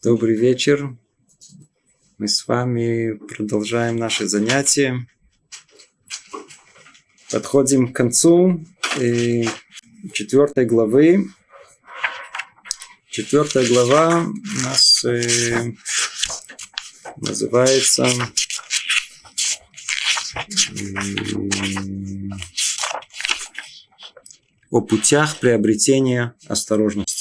Добрый вечер. Мы с вами продолжаем наши занятия. Подходим к концу э, четвертой главы. Четвертая глава у нас э, называется о путях приобретения осторожности.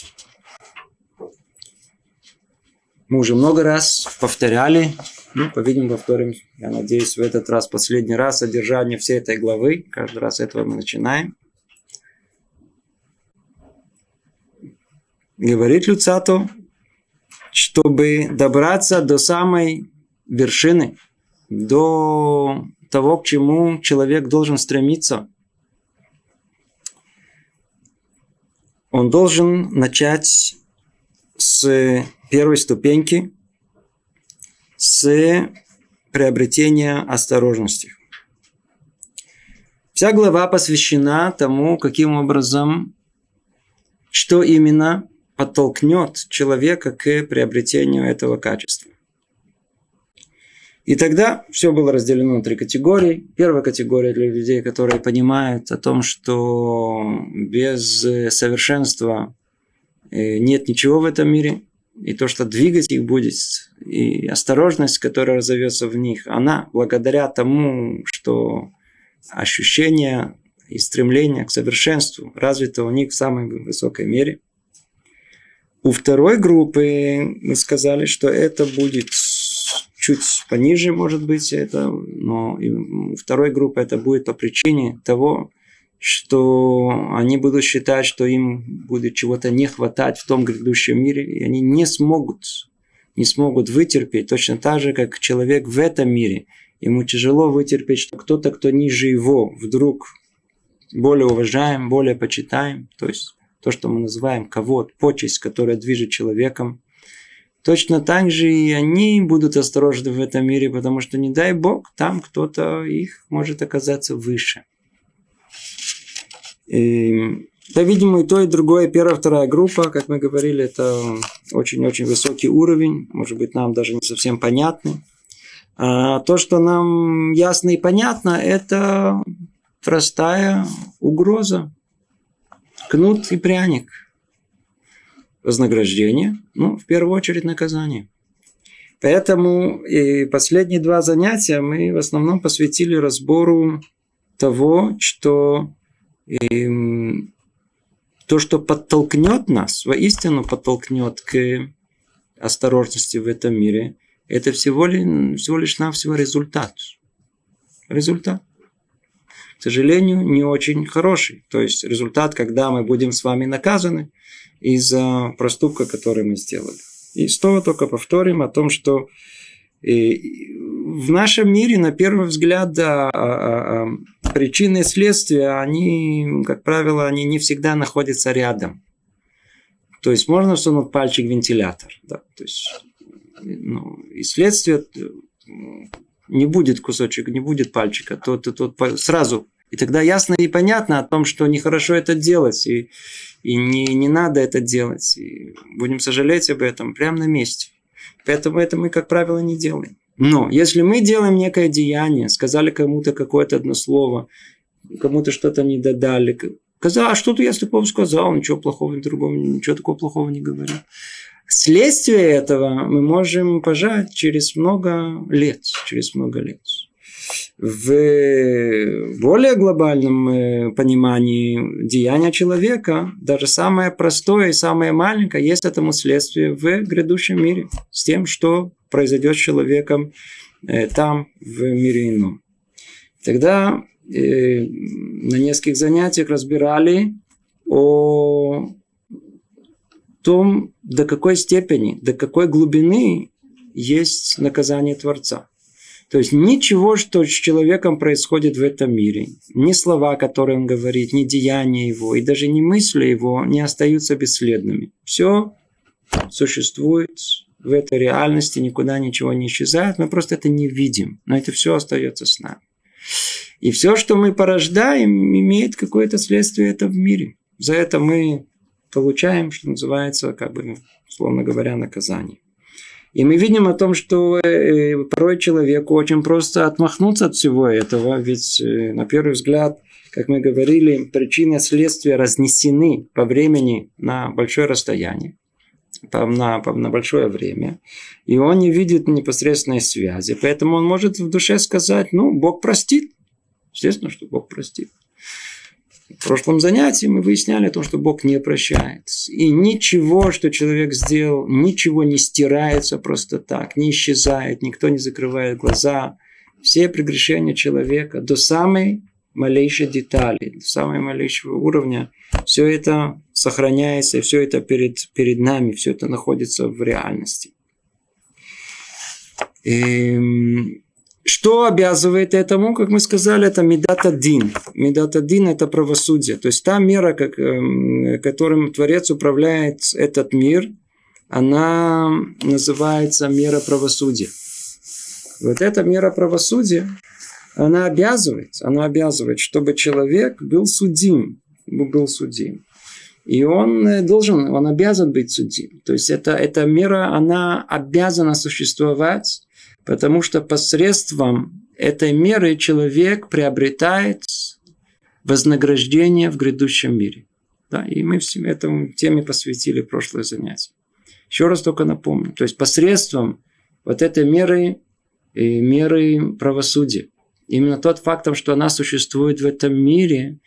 Мы уже много раз повторяли, ну, по-видимому, повторим, я надеюсь, в этот раз последний раз содержание всей этой главы. Каждый раз этого мы начинаем. Говорит Люцато, чтобы добраться до самой вершины, до того, к чему человек должен стремиться. Он должен начать с первой ступеньки, с приобретения осторожности. Вся глава посвящена тому, каким образом, что именно подтолкнет человека к приобретению этого качества. И тогда все было разделено на три категории. Первая категория для людей, которые понимают о том, что без совершенства нет ничего в этом мире. И то, что двигать их будет, и осторожность, которая разовьется в них, она благодаря тому, что ощущение и стремление к совершенству развито у них в самой высокой мере. У второй группы мы сказали, что это будет чуть пониже, может быть, это, но у второй группы это будет по причине того, что они будут считать, что им будет чего-то не хватать в том грядущем мире, и они не смогут, не смогут вытерпеть, точно так же, как человек в этом мире. Ему тяжело вытерпеть, что кто-то, кто ниже его, вдруг более уважаем, более почитаем, то есть то, что мы называем кого почесть, которая движет человеком. Точно так же и они будут осторожны в этом мире, потому что, не дай Бог, там кто-то их может оказаться выше. И, по-видимому, и то, и другое, первая, вторая группа, как мы говорили, это очень-очень высокий уровень, может быть, нам даже не совсем понятный. А то, что нам ясно и понятно, это простая угроза. Кнут и пряник. Вознаграждение, ну, в первую очередь, наказание. Поэтому и последние два занятия мы в основном посвятили разбору того, что и то, что подтолкнет нас, воистину подтолкнет к осторожности в этом мире, это всего лишь, всего лишь навсего результат. Результат. К сожалению, не очень хороший. То есть результат, когда мы будем с вами наказаны из-за проступка, который мы сделали. И снова только повторим о том, что в нашем мире, на первый взгляд, да, а, а, а, причины и следствия, они, как правило, они не всегда находятся рядом. То есть можно всунуть пальчик в вентилятор. Да? То есть, ну, и следствие не будет кусочек, не будет пальчика, то, то, то сразу. И тогда ясно и понятно о том, что нехорошо это делать, и, и не, не надо это делать. И будем сожалеть об этом прямо на месте. Поэтому это мы, как правило, не делаем. Но если мы делаем некое деяние, сказали кому-то какое-то одно слово, кому-то что-то не додали, сказал, а что-то я такого сказал, ничего плохого другому, ничего такого плохого не говорил. Следствие этого мы можем пожать через много лет, через много лет. В более глобальном э, понимании деяния человека, даже самое простое и самое маленькое, есть этому следствие в грядущем мире. С тем, что произойдет с человеком э, там, в мире ином. Тогда э, на нескольких занятиях разбирали о том, до какой степени, до какой глубины есть наказание Творца. То есть ничего, что с человеком происходит в этом мире, ни слова, которые он говорит, ни деяния его, и даже ни мысли его не остаются бесследными. Все существует в этой реальности, никуда ничего не исчезает, мы просто это не видим, но это все остается с нами. И все, что мы порождаем, имеет какое-то следствие это в мире. За это мы получаем, что называется, как бы, условно говоря, наказание. И мы видим о том, что э, порой человеку очень просто отмахнуться от всего этого, ведь э, на первый взгляд, как мы говорили, причины следствия разнесены по времени на большое расстояние, на, на большое время, и он не видит непосредственной связи, поэтому он может в душе сказать, ну, Бог простит. Естественно, что Бог простит. В прошлом занятии мы выясняли то, что Бог не прощает. И ничего, что человек сделал, ничего не стирается просто так, не исчезает, никто не закрывает глаза. Все прегрешения человека до самой малейшей детали, до самого малейшего уровня, все это сохраняется, все это перед, перед нами, все это находится в реальности. Эм, что обязывает этому? Как мы сказали, это медата дин. Медата дин – это правосудие. То есть та мера, как, эм, которым Творец управляет этот мир, она называется мера правосудия. Вот эта мера правосудия, она обязывает, она обязывает, чтобы человек был судим, был судим. И он э, должен, он обязан быть судим. То есть это, эта мера, она обязана существовать Потому что посредством этой меры человек приобретает вознаграждение в грядущем мире. Да, и мы всем этому теме посвятили прошлое занятие. Еще раз только напомню. То есть посредством вот этой меры, и меры правосудия, именно тот фактом, что она существует в этом мире,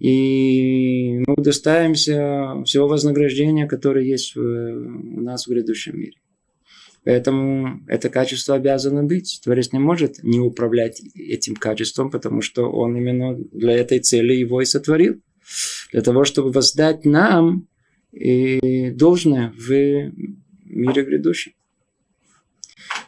и мы удостаиваемся всего вознаграждения, которое есть у нас в грядущем мире. Поэтому это качество обязано быть. Творец не может не управлять этим качеством, потому что он именно для этой цели его и сотворил. Для того, чтобы воздать нам и должное в мире грядущем.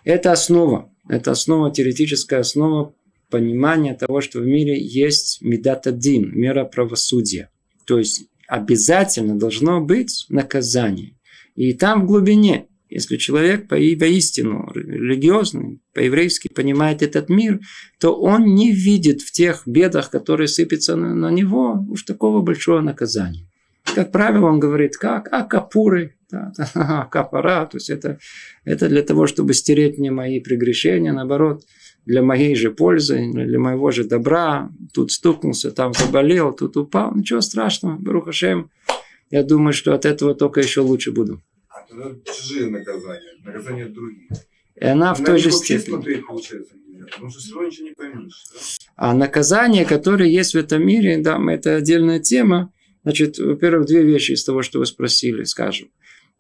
Это основа. Это основа, теоретическая основа понимания того, что в мире есть медатадин, мера правосудия. То есть обязательно должно быть наказание. И там в глубине если человек поистину религиозный, по-еврейски понимает этот мир, то он не видит в тех бедах, которые сыпятся на, него, уж такого большого наказания. Как правило, он говорит, как? А капуры, да, да, капара, то есть это, это для того, чтобы стереть мне мои прегрешения, наоборот, для моей же пользы, для моего же добра. Тут стукнулся, там заболел, тут упал. Ничего страшного, Барухашем. Я думаю, что от этого только еще лучше буду. Это чужие наказания, наказания других. И она в той же степени. Смотреть, получается, Потому что все равно ничего не поймешь. Да? А наказания, которые есть в этом мире, да, это отдельная тема. Значит, во-первых, две вещи из того, что вы спросили, скажем.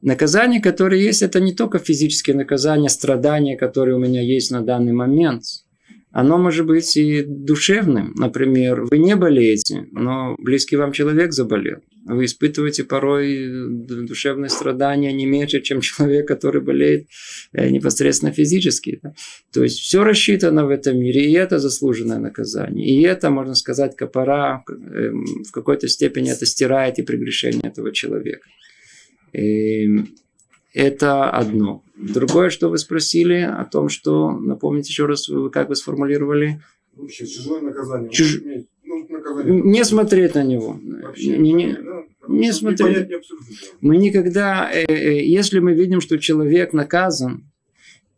Наказания, которые есть, это не только физические наказания, страдания, которые у меня есть на данный момент – оно может быть и душевным. Например, вы не болеете, но близкий вам человек заболел. Вы испытываете порой душевные страдания не меньше, чем человек, который болеет э, непосредственно физически. То есть все рассчитано в этом мире, и это заслуженное наказание. И это, можно сказать, капора эм, в какой-то степени это стирает и прегрешение этого человека. Эм, это одно. Другое, что вы спросили о том, что, напомните еще раз, вы как вы сформулировали? Вообще, чужое наказание. Чуж... Ну, наказание. Не смотреть на него. Вообще, не, не, да? не смотреть. Не мы никогда, э, э, если мы видим, что человек наказан,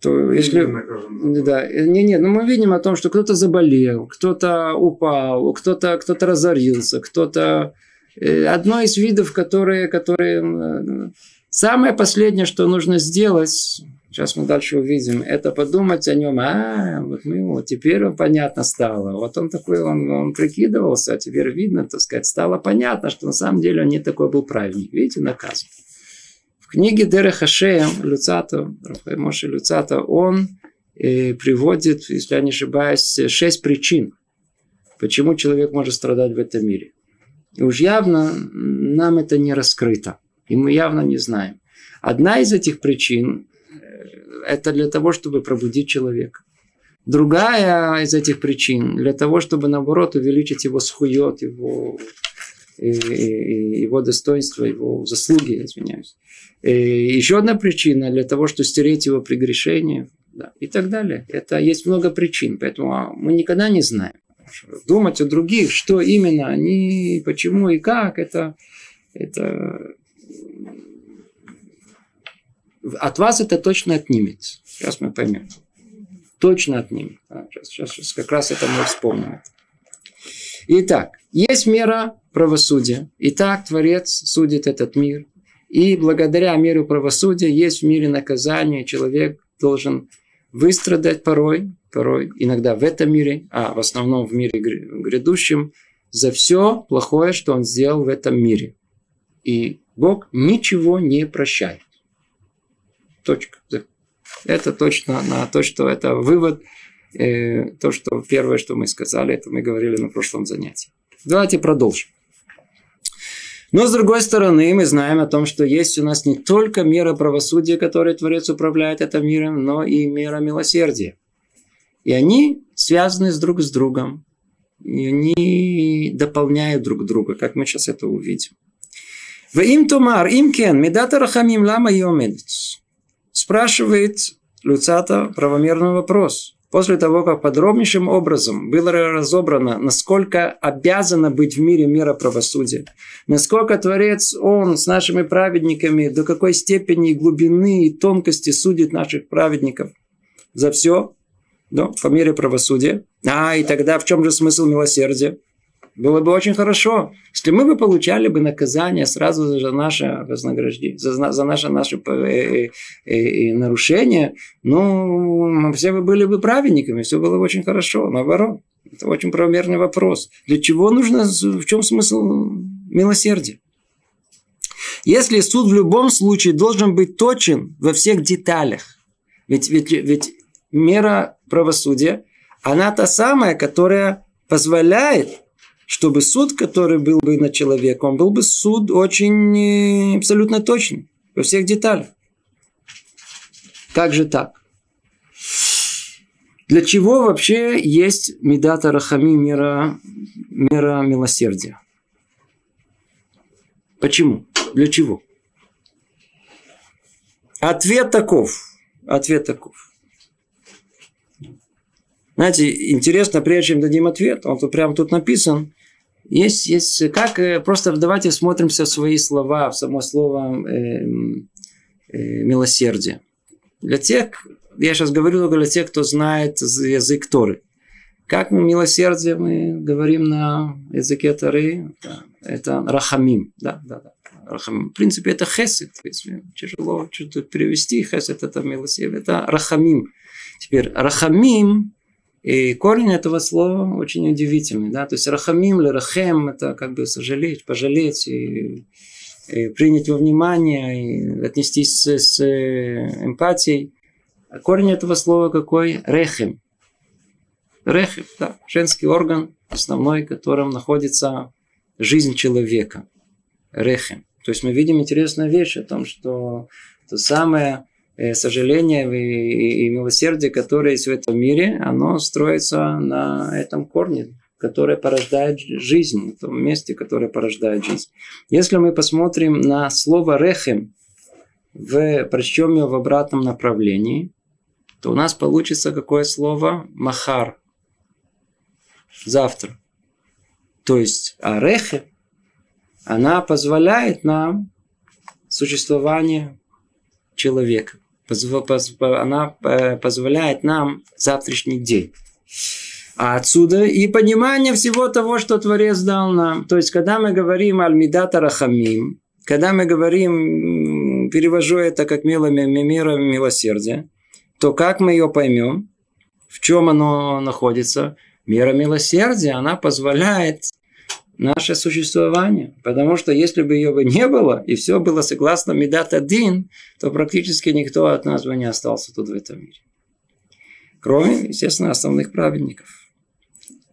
то если... Наказан, да, не, не, но мы видим о том, что кто-то заболел, кто-то упал, кто-то кто разорился, кто-то... Э, одно из видов, которые, которые Самое последнее, что нужно сделать, сейчас мы дальше увидим, это подумать о нем. А, вот мы вот теперь он понятно стало. Вот он такой, он, он прикидывался, а теперь видно, так сказать, стало понятно, что на самом деле он не такой был праведник. Видите, наказан. В книге Дера Хашея Люцата, Моше Люцата, он э, приводит, если я не ошибаюсь, шесть причин, почему человек может страдать в этом мире. И уж явно нам это не раскрыто. И мы явно не знаем. Одна из этих причин – это для того, чтобы пробудить человека. Другая из этих причин для того, чтобы, наоборот, увеличить его схует, его, и, и, его достоинство, его заслуги, извиняюсь. И еще одна причина для того, чтобы стереть его прегрешение да, и так далее. Это есть много причин, поэтому мы никогда не знаем. Думать о других, что именно они, почему и как, это, это от вас это точно отнимет. Сейчас мы поймем. Точно отнимет. А, сейчас, сейчас, сейчас как раз это мы вспомним. Итак, есть мера правосудия. Итак, Творец судит этот мир. И благодаря миру правосудия есть в мире наказание. Человек должен выстрадать порой, порой, иногда в этом мире, а в основном в мире грядущем, за все плохое, что он сделал в этом мире. И Бог ничего не прощает. Точка. Это точно на то, что это вывод, э, то, что первое, что мы сказали, это мы говорили на прошлом занятии. Давайте продолжим. Но с другой стороны, мы знаем о том, что есть у нас не только мера правосудия, которой Творец управляет этим миром, но и мера милосердия. И они связаны с друг с другом. И они дополняют друг друга, как мы сейчас это увидим. В им тумар, им кен, медата рахамим лама йомедец. Спрашивает Люцата правомерный вопрос после того, как подробнейшим образом было разобрано, насколько обязано быть в мире мира правосудия, насколько Творец, Он с нашими праведниками, до какой степени глубины и тонкости судит наших праведников за все, да, по мере правосудия. А, и тогда в чем же смысл милосердия? Было бы очень хорошо, если мы бы получали бы наказание сразу за наше вознаграждение, за, за наше, наше э, э, э, нарушение. Ну, все бы были бы праведниками, все было бы очень хорошо. Наоборот, это очень правомерный вопрос. Для чего нужно, в чем смысл милосердия? Если суд в любом случае должен быть точен во всех деталях, ведь, ведь, ведь мера правосудия, она та самая, которая позволяет чтобы суд, который был бы над человеком, был бы суд очень э, абсолютно точный во всех деталях. Как же так? Для чего вообще есть медата рахами мира, мира милосердия? Почему? Для чего? Ответ таков. Ответ таков. Знаете, интересно, прежде чем дадим ответ, он тут прямо тут написан, есть, есть, как, э, просто давайте смотримся в свои слова, в само слово э, э, милосердие. Для тех, я сейчас говорю только для тех, кто знает язык Торы. Как мы милосердие мы говорим на языке Торы? Да, это рахамим. Да, да, да. Рахамим. В принципе, это хесед. Если тяжело что-то перевести, хесед это милосердие. Это рахамим. Теперь рахамим и корень этого слова очень удивительный. Да? То есть рахамим рахем – это как бы сожалеть, пожалеть и, и принять во внимание, и отнестись с, с эмпатией. А корень этого слова какой? Рехем. Рехем, да, женский орган, основной, в котором находится жизнь человека. Рехем. То есть мы видим интересную вещь о том, что то самое Э, сожаление и, и милосердие, которое есть в этом мире, оно строится на этом корне, которое порождает жизнь, в том месте, которое порождает жизнь. Если мы посмотрим на слово «рехем», в, прочтем его в обратном направлении, то у нас получится какое слово? Махар. Завтра. То есть, а рехе, она позволяет нам существование человека она э, позволяет нам завтрашний день. А отсюда и понимание всего того, что Творец дал нам. То есть, когда мы говорим Аль-Мидата Рахамим, когда мы говорим, перевожу это как мило, мира милосердия, то как мы ее поймем? В чем оно находится? Мера милосердия, она позволяет наше существование. Потому что если бы ее бы не было, и все было согласно Медат один, то практически никто от нас бы не остался тут в этом мире. Кроме, естественно, основных праведников.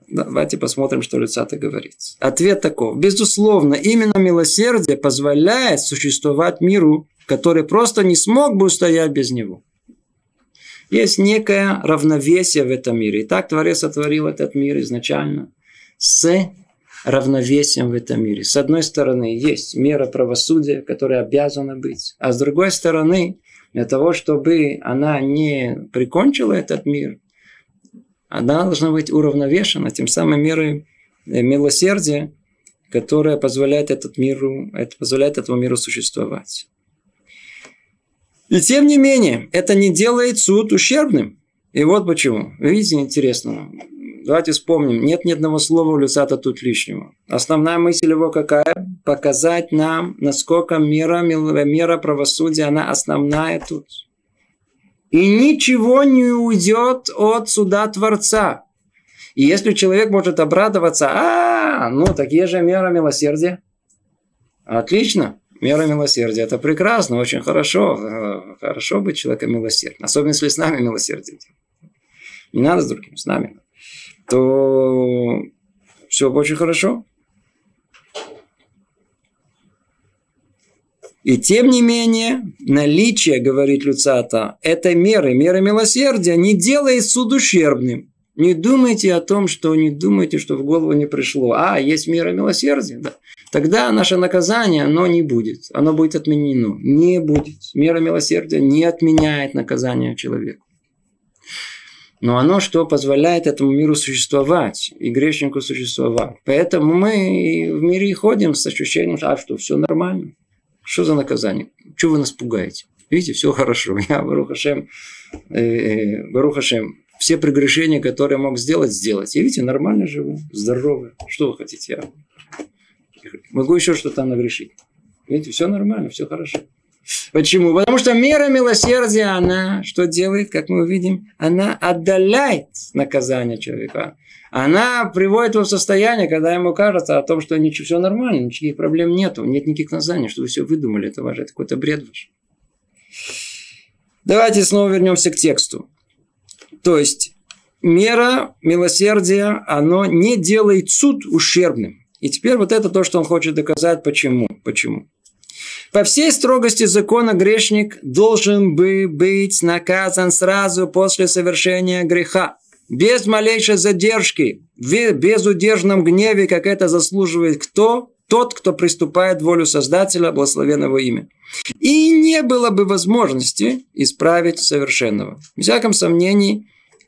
Давайте посмотрим, что Люцата говорит. Ответ таков. Безусловно, именно милосердие позволяет существовать миру, который просто не смог бы устоять без него. Есть некое равновесие в этом мире. И так Творец сотворил этот мир изначально с равновесием в этом мире. С одной стороны, есть мера правосудия, которая обязана быть, а с другой стороны, для того, чтобы она не прикончила этот мир, она должна быть уравновешена тем самым мерой э, милосердия, которая позволяет, этот миру, это позволяет этому миру существовать. И тем не менее, это не делает суд ущербным. И вот почему. Видите, интересно. Давайте вспомним. Нет ни одного слова у Люцата тут лишнего. Основная мысль его какая? Показать нам, насколько мера, мера правосудия, она основная тут. И ничего не уйдет от суда Творца. И если человек может обрадоваться, а, ну, такие же меры милосердия. Отлично. Мера милосердия. Это прекрасно, очень хорошо. Хорошо быть человеком милосердным. Особенно, если с нами милосердие. Не надо с другим, с нами. То все очень хорошо. И тем не менее, наличие, говорит Люцата, этой меры, меры милосердия, не делает суд ущербным. Не думайте о том, что не думайте, что в голову не пришло. А, есть мера милосердия. Да. Тогда наше наказание, оно не будет. Оно будет отменено. Не будет. Мера милосердия не отменяет наказание человеку. Но оно что позволяет этому миру существовать и грешнику существовать. Поэтому мы в мире ходим с ощущением, а что все нормально. Что за наказание? Чего вы нас пугаете? Видите, все хорошо. Я, Барухашем, э, э, Барухашем, все прегрешения, которые мог сделать, сделать. И видите, нормально живу, здоровый. Что вы хотите? Я могу еще что-то нагрешить. Видите, все нормально, все хорошо. Почему? Потому что мера милосердия, она что делает, как мы увидим? Она отдаляет наказание человека. Она приводит его в состояние, когда ему кажется о том, что ничего, все нормально, никаких проблем нету, нет никаких наказаний, что вы все выдумали, это ваше, это какой-то бред ваш. Давайте снова вернемся к тексту. То есть, мера милосердия, оно не делает суд ущербным. И теперь вот это то, что он хочет доказать. Почему? Почему? По всей строгости закона грешник должен бы быть наказан сразу после совершения греха. Без малейшей задержки, в безудержном гневе, как это заслуживает кто? Тот, кто приступает волю Создателя, благословенного имя. И не было бы возможности исправить совершенного. В всяком сомнении,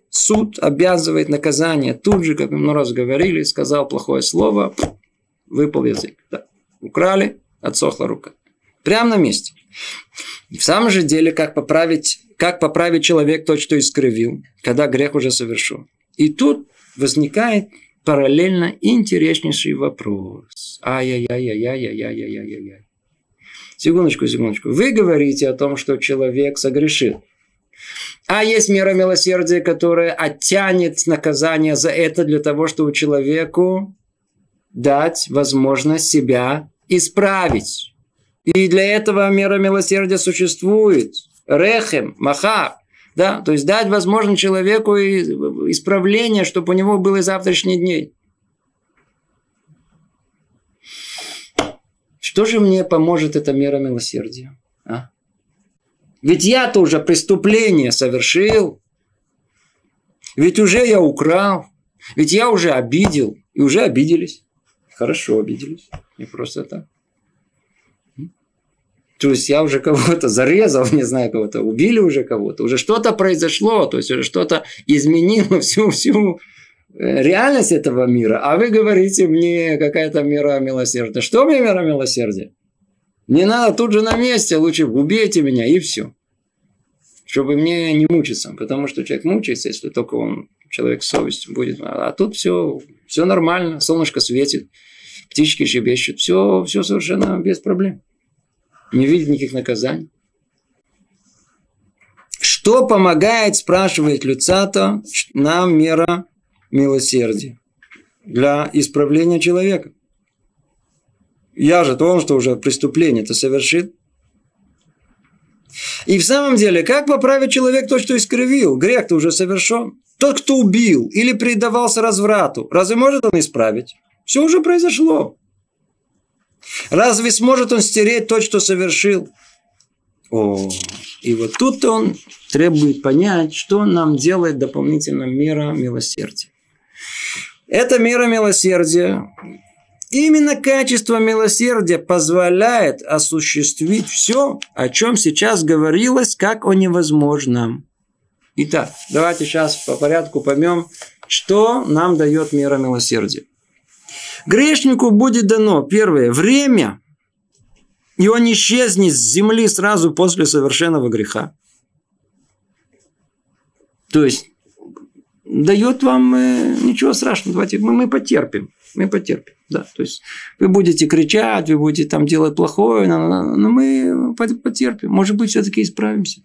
суд обязывает наказание. Тут же, как мы много раз говорили, сказал плохое слово, выпал язык. Да. Украли, отсохла рука. Прямо на месте. И в самом же деле, как поправить, как поправить человек то, что искривил, когда грех уже совершен. И тут возникает параллельно интереснейший вопрос. Ай-яй-яй-яй-яй-яй-яй-яй-яй. Секундочку, секундочку. Вы говорите о том, что человек согрешил. А есть мера милосердия, которая оттянет наказание за это для того, чтобы человеку дать возможность себя исправить. И для этого мера милосердия существует. Рехем, махар. Да? То есть дать возможность человеку исправление, чтобы у него было завтрашний день. Что же мне поможет эта мера милосердия? А? Ведь я-то уже преступление совершил. Ведь уже я украл. Ведь я уже обидел. И уже обиделись. Хорошо обиделись. Не просто так. То есть я уже кого-то зарезал, не знаю кого-то, убили уже кого-то, уже что-то произошло, то есть уже что-то изменило всю, всю э, реальность этого мира. А вы говорите мне какая-то мера милосердия. Что мне мера милосердия? Не надо тут же на месте, лучше убейте меня и все. Чтобы мне не мучиться, потому что человек мучается, если только он человек с совестью будет. А тут все, все нормально, солнышко светит, птички щебещут, все, все совершенно без проблем не видит никаких наказаний. Что помогает, спрашивает Люцата, нам мера милосердия для исправления человека? Я же то что уже преступление-то совершит. И в самом деле, как поправить человек то, что искривил? Грех-то уже совершен. Тот, кто убил или предавался разврату, разве может он исправить? Все уже произошло. Разве сможет он стереть то, что совершил? О, и вот тут он требует понять, что нам делает дополнительно мера милосердия. Эта мера милосердия, именно качество милосердия позволяет осуществить все, о чем сейчас говорилось, как о невозможном. Итак, давайте сейчас по порядку поймем, что нам дает мера милосердия. Грешнику будет дано, первое, время и он исчезнет с земли сразу после совершенного греха. То есть, дает вам э, ничего страшного, давайте мы, мы потерпим, мы потерпим. Да, то есть вы будете кричать, вы будете там делать плохое, но, но мы потерпим. Может быть, все-таки исправимся.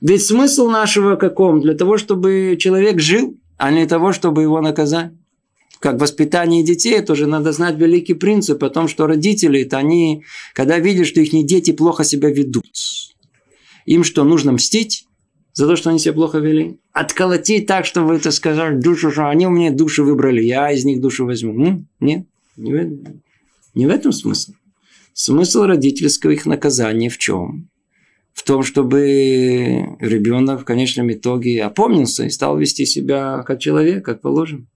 Ведь смысл нашего каком? Для того, чтобы человек жил, а не для того, чтобы его наказать. Как воспитание детей, тоже надо знать великий принцип о том, что родители, это они, когда видят, что их дети плохо себя ведут, им что, нужно мстить? за то, что они себя плохо вели. Отколотить так, чтобы это сказали душу, что они у меня душу выбрали, я из них душу возьму. Ну, нет, не в, не в этом смысл. Смысл родительского их наказания в чем? В том, чтобы ребенок в конечном итоге опомнился и стал вести себя как человек, как положено.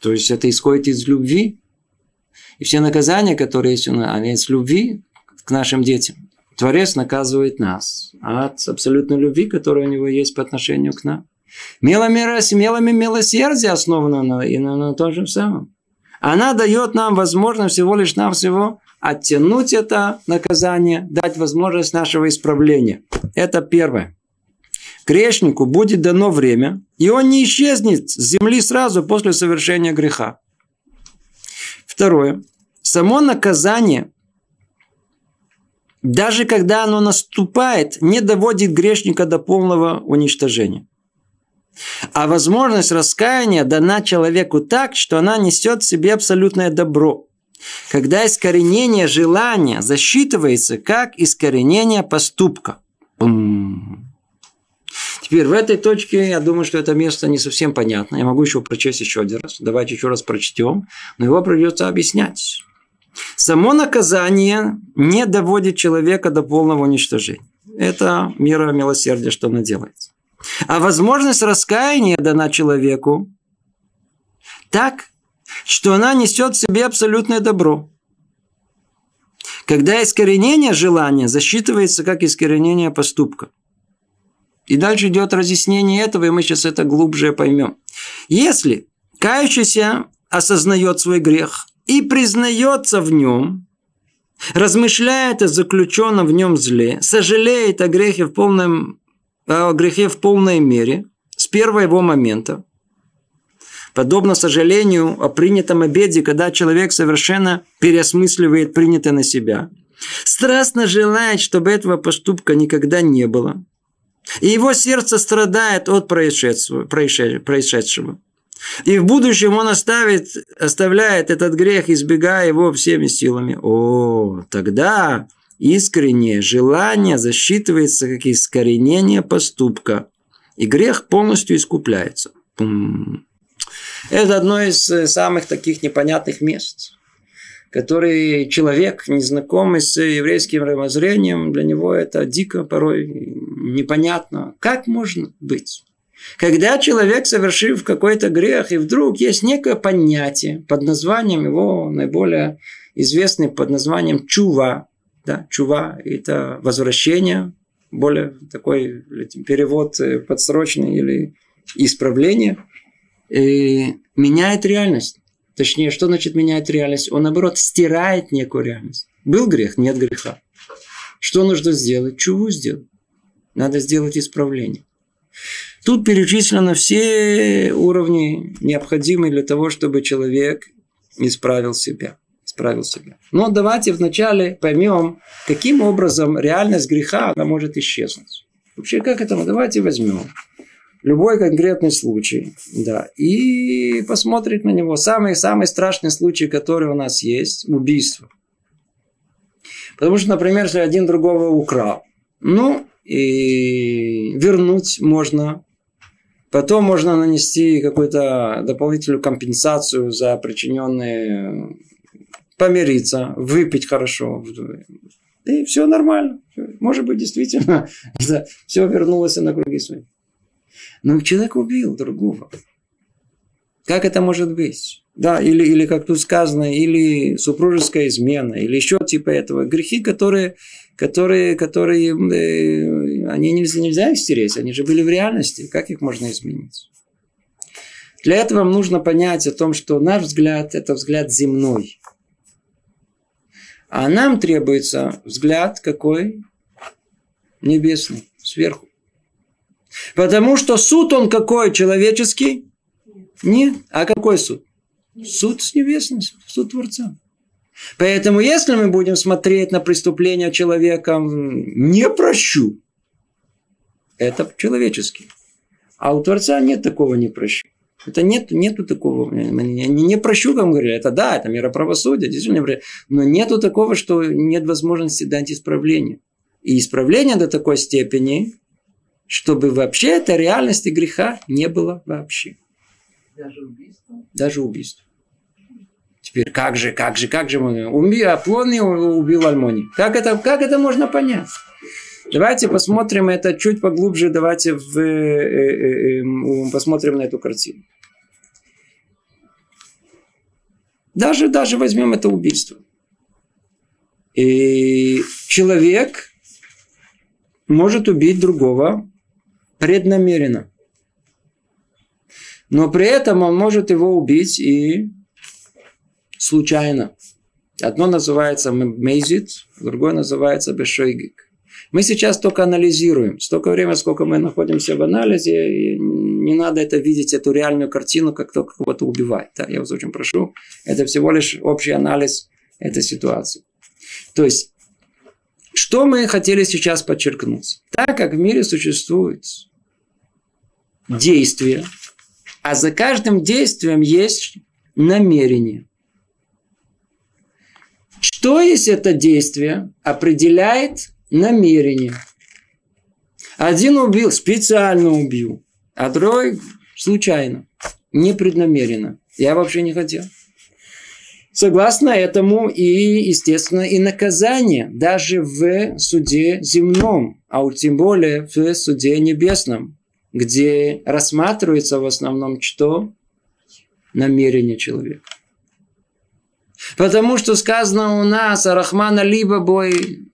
То есть это исходит из любви. И все наказания, которые есть у нас, они из любви к нашим детям. Творец наказывает нас от абсолютной любви, которая у него есть по отношению к нам. Милами милосердие основано на, и на, на том же самом. Она дает нам возможность всего лишь нам всего оттянуть это наказание, дать возможность нашего исправления. Это первое. Грешнику будет дано время, и он не исчезнет с земли сразу после совершения греха. Второе. Само наказание даже когда оно наступает, не доводит грешника до полного уничтожения. А возможность раскаяния дана человеку так, что она несет в себе абсолютное добро. Когда искоренение желания засчитывается как искоренение поступка. Бум. Теперь в этой точке я думаю, что это место не совсем понятно. Я могу еще прочесть еще один раз. Давайте еще раз прочтем. Но его придется объяснять. Само наказание не доводит человека до полного уничтожения. Это мера милосердия, что она делает. А возможность раскаяния дана человеку так, что она несет в себе абсолютное добро. Когда искоренение желания засчитывается как искоренение поступка. И дальше идет разъяснение этого, и мы сейчас это глубже поймем. Если кающийся осознает свой грех и признается в нем, размышляет о заключенном в нем зле, сожалеет о грехе в, полном, о грехе в полной мере с первого его момента, подобно сожалению о принятом обеде, когда человек совершенно переосмысливает принятое на себя, страстно желает, чтобы этого поступка никогда не было, и его сердце страдает от происшедшего. происшедшего. И в будущем он оставит, оставляет этот грех, избегая его всеми силами. О, тогда искреннее желание засчитывается как искоренение поступка. И грех полностью искупляется. Это одно из э, самых таких непонятных мест, который человек, незнакомый с еврейским мировоззрением, для него это дико порой непонятно. Как можно быть? Когда человек, совершив какой-то грех, и вдруг есть некое понятие под названием его наиболее известный под названием чува. Да, чува – это возвращение, более такой перевод э, подсрочный или исправление, и меняет реальность. Точнее, что значит меняет реальность? Он, наоборот, стирает некую реальность. Был грех, нет греха. Что нужно сделать? Чуву сделать. Надо сделать исправление. Тут перечислены все уровни, необходимые для того, чтобы человек исправил себя. Исправил себя. Но давайте вначале поймем, каким образом реальность греха она может исчезнуть. Вообще, как это? Давайте возьмем любой конкретный случай, да, и посмотреть на него. Самый, самый страшный случай, который у нас есть, убийство. Потому что, например, если один другого украл, ну, и вернуть можно Потом можно нанести какую-то дополнительную компенсацию за причиненные помириться, выпить хорошо. И все нормально. Может быть, действительно, все вернулось на круги свои. Но человек убил другого. Как это может быть? Да, или, или как тут сказано, или супружеская измена, или еще типа этого. Грехи, которые, которые, которые э, они нельзя, нельзя их стереть, они же были в реальности. Как их можно изменить? Для этого нужно понять о том, что наш взгляд – это взгляд земной. А нам требуется взгляд какой? Небесный, сверху. Потому что суд он какой? Человеческий? Нет. А какой суд? Суд с небесным, суд Творца. Поэтому, если мы будем смотреть на преступление человека, не прощу. Это человеческий. А у Творца нет такого не прощу. Это нет, нету такого. Не, не прощу, как говорили. Это да, это мера правосудия, действительно. Но нету такого, что нет возможности дать исправление. И исправление до такой степени, чтобы вообще этой реальности греха не было вообще. Даже убийство? Даже убийство. Теперь как же, как же, как же мы... Убил, Аплоний убил Альмони. Как это, как это можно понять? Давайте посмотрим это чуть поглубже. Давайте в, э, э, э, посмотрим на эту картину. Даже, даже возьмем это убийство. И человек может убить другого преднамеренно. Но при этом он может его убить и случайно. Одно называется мейзит, другое называется бешойгик. Мы сейчас только анализируем. Столько времени, сколько мы находимся в анализе, не надо это видеть, эту реальную картину, как только кого-то убивает. Да? Я вас очень прошу. Это всего лишь общий анализ этой ситуации. То есть, что мы хотели сейчас подчеркнуть? Так как в мире существует действие, а за каждым действием есть намерение. Что есть это действие, определяет намерение. Один убил, специально убил, а другой случайно, непреднамеренно. Я вообще не хотел. Согласно этому и, естественно, и наказание даже в суде земном, а уж тем более в суде небесном, где рассматривается в основном что? Намерение человека. Потому что сказано у нас, Арахмана либо бой,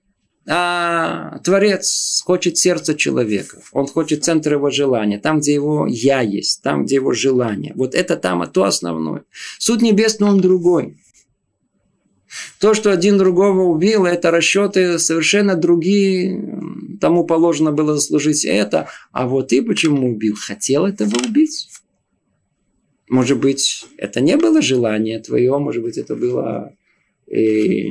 а Творец хочет сердце человека. Он хочет центр его желания. Там, где его я есть. Там, где его желание. Вот это там, а то основное. Суд небесный, он другой. То, что один другого убил, это расчеты совершенно другие. Тому положено было заслужить это. А вот ты почему убил? Хотел этого убить? Может быть, это не было желание твое, может быть, это было э,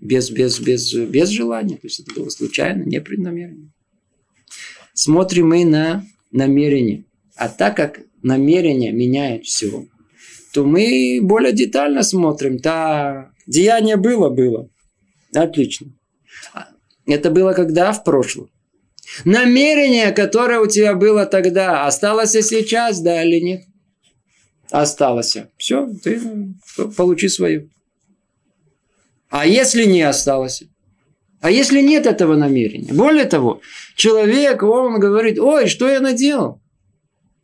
без, без, без, без желания, то есть это было случайно, непреднамеренно. Смотрим мы на намерение. А так как намерение меняет все, то мы более детально смотрим. Да, деяние было, было. Отлично. Это было когда? В прошлом. Намерение, которое у тебя было тогда, осталось и сейчас, да или нет? Осталось. Все, ты получи свое. А если не осталось? А если нет этого намерения? Более того, человек, он говорит, ой, что я наделал?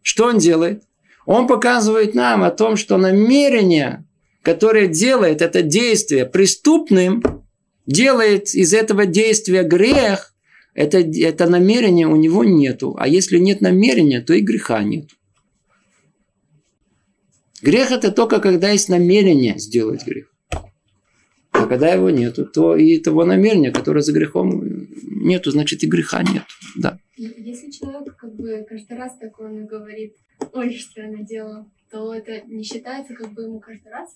Что он делает? Он показывает нам о том, что намерение, которое делает это действие преступным, делает из этого действия грех, это, это намерение у него нету. А если нет намерения, то и греха нет. Грех это только когда есть намерение сделать грех. А когда его нету, то и того намерения, которое за грехом нету, значит и греха нет. Да. Если человек как бы каждый раз такой он говорит, ой, что я наделал, то это не считается как бы ему каждый раз?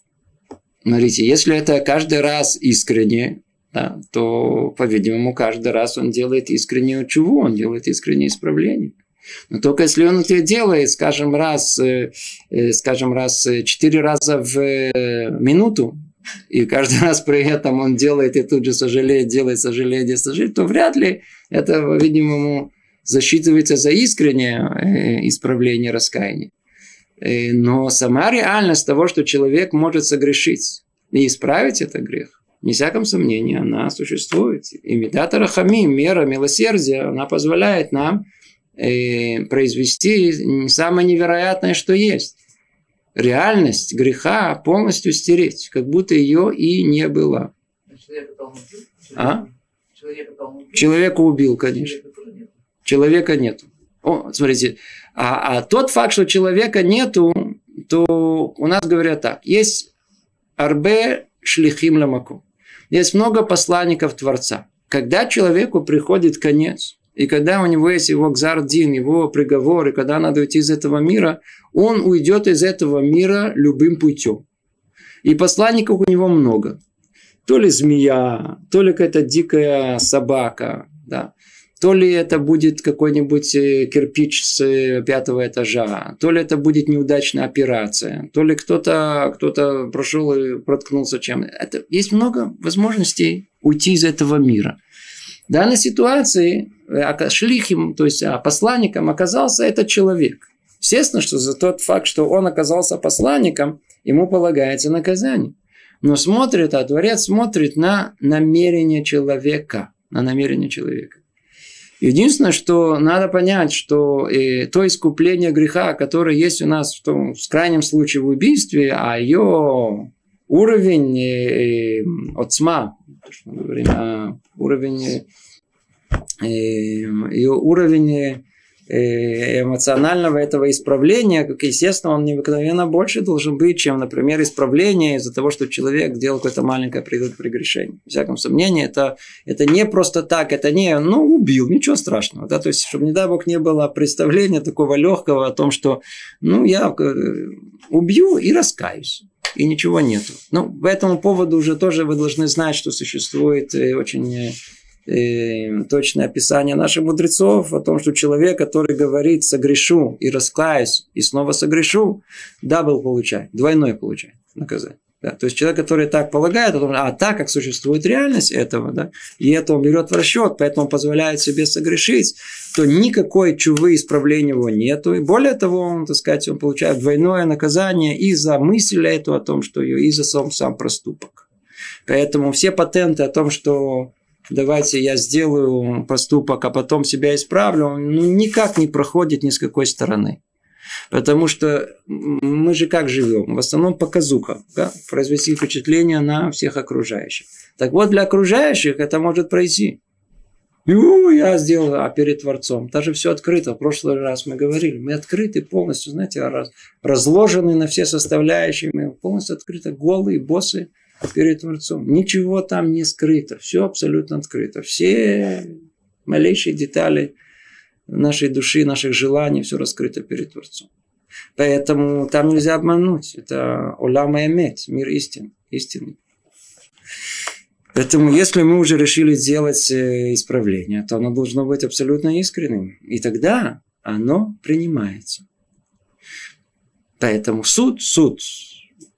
Смотрите, если это каждый раз искренне, да, то, по-видимому, каждый раз он делает искреннюю чуву, он делает искреннее исправление. Но только если он это делает, скажем, раз, э, э, скажем, раз, э, четыре раза в минуту, и каждый раз при этом он делает и тут же сожалеет, делает сожаление, сожалеет, то вряд ли это, по-видимому, засчитывается за искреннее исправление раскаяния. Но сама реальность того, что человек может согрешить и исправить этот грех, не всяком сомнении, она существует. И медата рахами, мера милосердия, она позволяет нам э, произвести самое невероятное, что есть. Реальность греха полностью стереть, как будто ее и не было. А? Человека убил, конечно. Человека нету. О, смотрите, а, а тот факт, что человека нету, то у нас говорят так. Есть арбе шлихим ламаку. Есть много посланников Творца. Когда человеку приходит конец, и когда у него есть его гзардин, его приговор, и когда надо уйти из этого мира, он уйдет из этого мира любым путем. И посланников у него много. То ли змея, то ли какая-то дикая собака, да. То ли это будет какой-нибудь э, кирпич с э, пятого этажа, то ли это будет неудачная операция, то ли кто-то кто прошел и проткнулся чем-то. Это, есть много возможностей уйти из этого мира. В данной ситуации э, шлихим, то есть а, посланником оказался этот человек. Естественно, что за тот факт, что он оказался посланником, ему полагается наказание. Но смотрит, а Творец смотрит на намерение человека. На намерение человека. Единственное, что надо понять, что э, то искупление греха, которое есть у нас в, том, в крайнем случае в убийстве, а ее уровень э, э, от сма, что мы говорим, а уровень, э, ее уровень Э, эмоционального этого исправления, как естественно, он необыкновенно больше должен быть, чем, например, исправление из-за того, что человек делал какое-то маленькое прегрешение. В всяком сомнении, это, это не просто так, это не, ну, убил, ничего страшного. Да? То есть, чтобы, не дай бог, не было представления такого легкого о том, что, ну, я э, убью и раскаюсь и ничего нету. Ну, по этому поводу уже тоже вы должны знать, что существует э, очень э, точное описание наших мудрецов о том, что человек, который говорит «согрешу» и «раскаюсь» и снова «согрешу», double получает, двойное получает наказание. Да, то есть человек, который так полагает, а так как существует реальность этого, да, и это он берет в расчет, поэтому позволяет себе согрешить, то никакой тшувы исправления его нету. И более того, он, так сказать, он получает двойное наказание и за мысль эту о том, что ее, и за сам, сам проступок. Поэтому все патенты о том, что давайте я сделаю поступок, а потом себя исправлю, ну, никак не проходит ни с какой стороны. Потому что мы же как живем? В основном показуха. Да? Произвести впечатление на всех окружающих. Так вот, для окружающих это может пройти. Ну, я сделал, а перед Творцом. Даже все открыто. В прошлый раз мы говорили. Мы открыты полностью, знаете, раз, разложены на все составляющие. Мы полностью открыты, голые, боссы перед Творцом. Ничего там не скрыто. Все абсолютно открыто. Все малейшие детали нашей души, наших желаний, все раскрыто перед Творцом. Поэтому там нельзя обмануть. Это улама эмет, мир истин, истинный. Поэтому, если мы уже решили сделать э, исправление, то оно должно быть абсолютно искренним. И тогда оно принимается. Поэтому суд, суд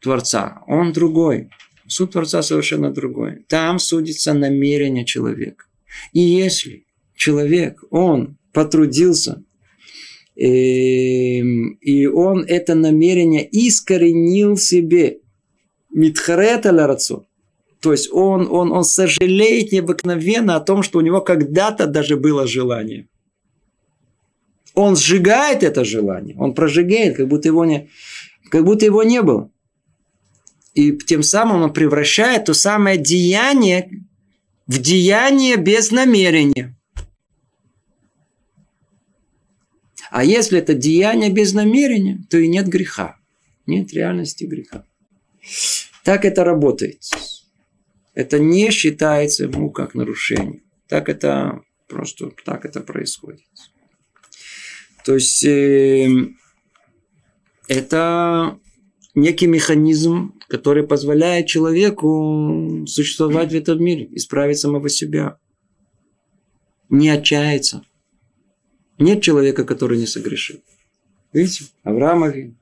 Творца, он другой. Суд Творца совершенно другой. Там судится намерение человека. И если человек, он потрудился, эм, и он это намерение искоренил себе, митхарет алярацо, то есть он, он, он сожалеет необыкновенно о том, что у него когда-то даже было желание. Он сжигает это желание, он прожигает, как будто его не, как будто его не было. И тем самым он превращает то самое деяние в деяние без намерения. А если это деяние без намерения, то и нет греха. Нет реальности греха. Так это работает. Это не считается ему как нарушение. Так это просто так это происходит. То есть э, это некий механизм, который позволяет человеку существовать в этом мире, исправить самого себя. Не отчаяться. Нет человека, который не согрешил. Видите? Авраам Авин,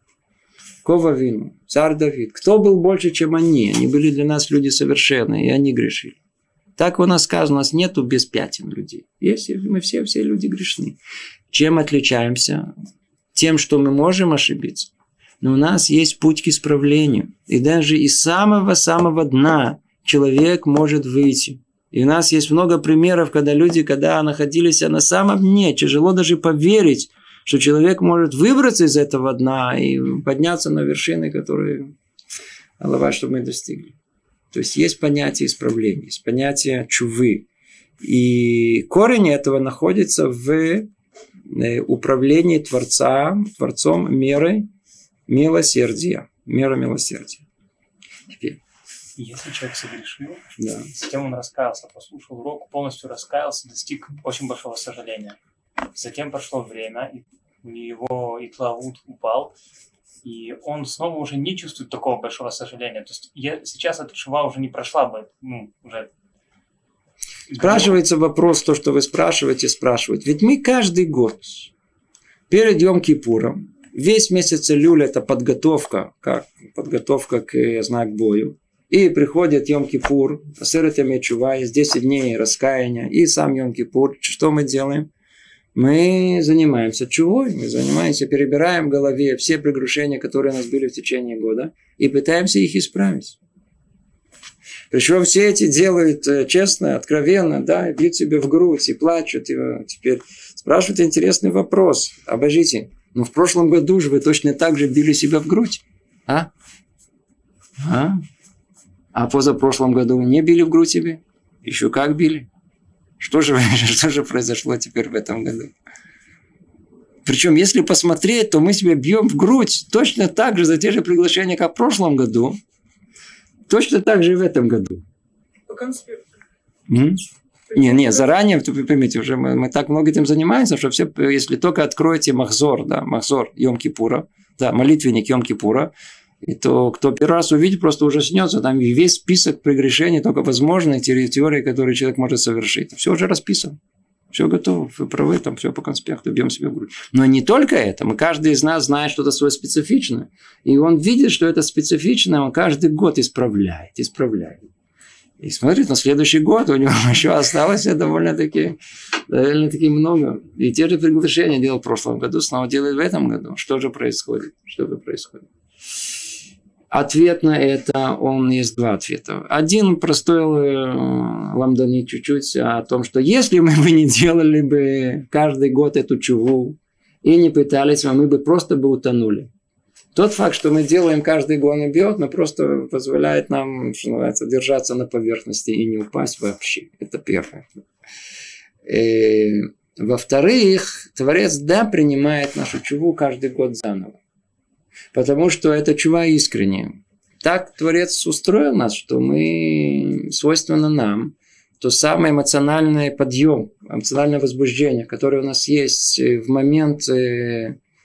Кова Авин, царь Давид. Кто был больше, чем они? Они были для нас люди совершенные, и они грешили. Так у нас сказано, у нас нету без пятен людей. Есть, мы все, все люди грешны. Чем отличаемся? Тем, что мы можем ошибиться но у нас есть путь к исправлению. И даже из самого-самого дна человек может выйти. И у нас есть много примеров, когда люди, когда находились на самом дне, тяжело даже поверить, что человек может выбраться из этого дна и подняться на вершины, которые Аллах, что мы достигли. То есть есть понятие исправления, есть понятие чувы. И корень этого находится в э, управлении Творца, Творцом мерой милосердия. Мера милосердия. Теперь. Если человек согрешил, Да. затем он раскаялся, послушал урок, полностью раскаялся, достиг очень большого сожаления. Затем прошло время, и у него Итлавут упал, и он снова уже не чувствует такого большого сожаления. То есть я, сейчас эта шува уже не прошла бы, ну, уже... Спрашивается вопрос, то, что вы спрашиваете, спрашивают. Ведь мы каждый год перед Йом Кипуром, весь месяц Люль это подготовка, как подготовка к, я знаю, к бою. И приходит Йом Кипур, Асерет Чува, есть 10 дней раскаяния, и сам Йом Кипур. Что мы делаем? Мы занимаемся чувой, мы занимаемся, перебираем в голове все прегрешения, которые у нас были в течение года, и пытаемся их исправить. Причем все эти делают э, честно, откровенно, да, и бьют себе в грудь, и плачут. И э, теперь спрашивают интересный вопрос. Обожите, ну в прошлом году же вы точно так же били себя в грудь, а? А? А позапрошлом году не били в грудь себе? Еще как били. Что же, что же произошло теперь в этом году? Причем, если посмотреть, то мы себя бьем в грудь точно так же за те же приглашения, как в прошлом году. Точно так же и в этом году. По конспекту. М? Не, не, заранее, вы поймите, уже мы, мы так много этим занимаемся, что все, если только откроете Махзор, да, Махзор Йом Кипура, да, молитвенник Йом Кипура, и то, кто первый раз увидит, просто ужаснется. Там весь список прегрешений, только возможные территории, которые человек может совершить. Все уже расписано. Все готово, вы правы, там все по конспекту, бьем себе в грудь. Но не только это. Мы, каждый из нас знает что-то свое специфичное. И он видит, что это специфичное, он каждый год исправляет, исправляет. И смотрит на следующий год, у него еще осталось довольно-таки, довольно-таки много. И те же приглашения делал в прошлом году, снова делает в этом году. Что же происходит? Что же происходит? Ответ на это, он есть два ответа. Один простой э, ламдани чуть-чуть о том, что если мы бы не делали бы каждый год эту чуву и не пытались, мы бы просто бы утонули. Тот факт, что мы делаем каждый год и бьет, но просто позволяет нам, что называется, держаться на поверхности и не упасть вообще. Это первое. И, во-вторых, Творец, да, принимает нашу чуву каждый год заново. Потому что это чува искренняя. Так Творец устроил нас, что мы, свойственно нам, то самое эмоциональный подъем, эмоциональное возбуждение, которое у нас есть в момент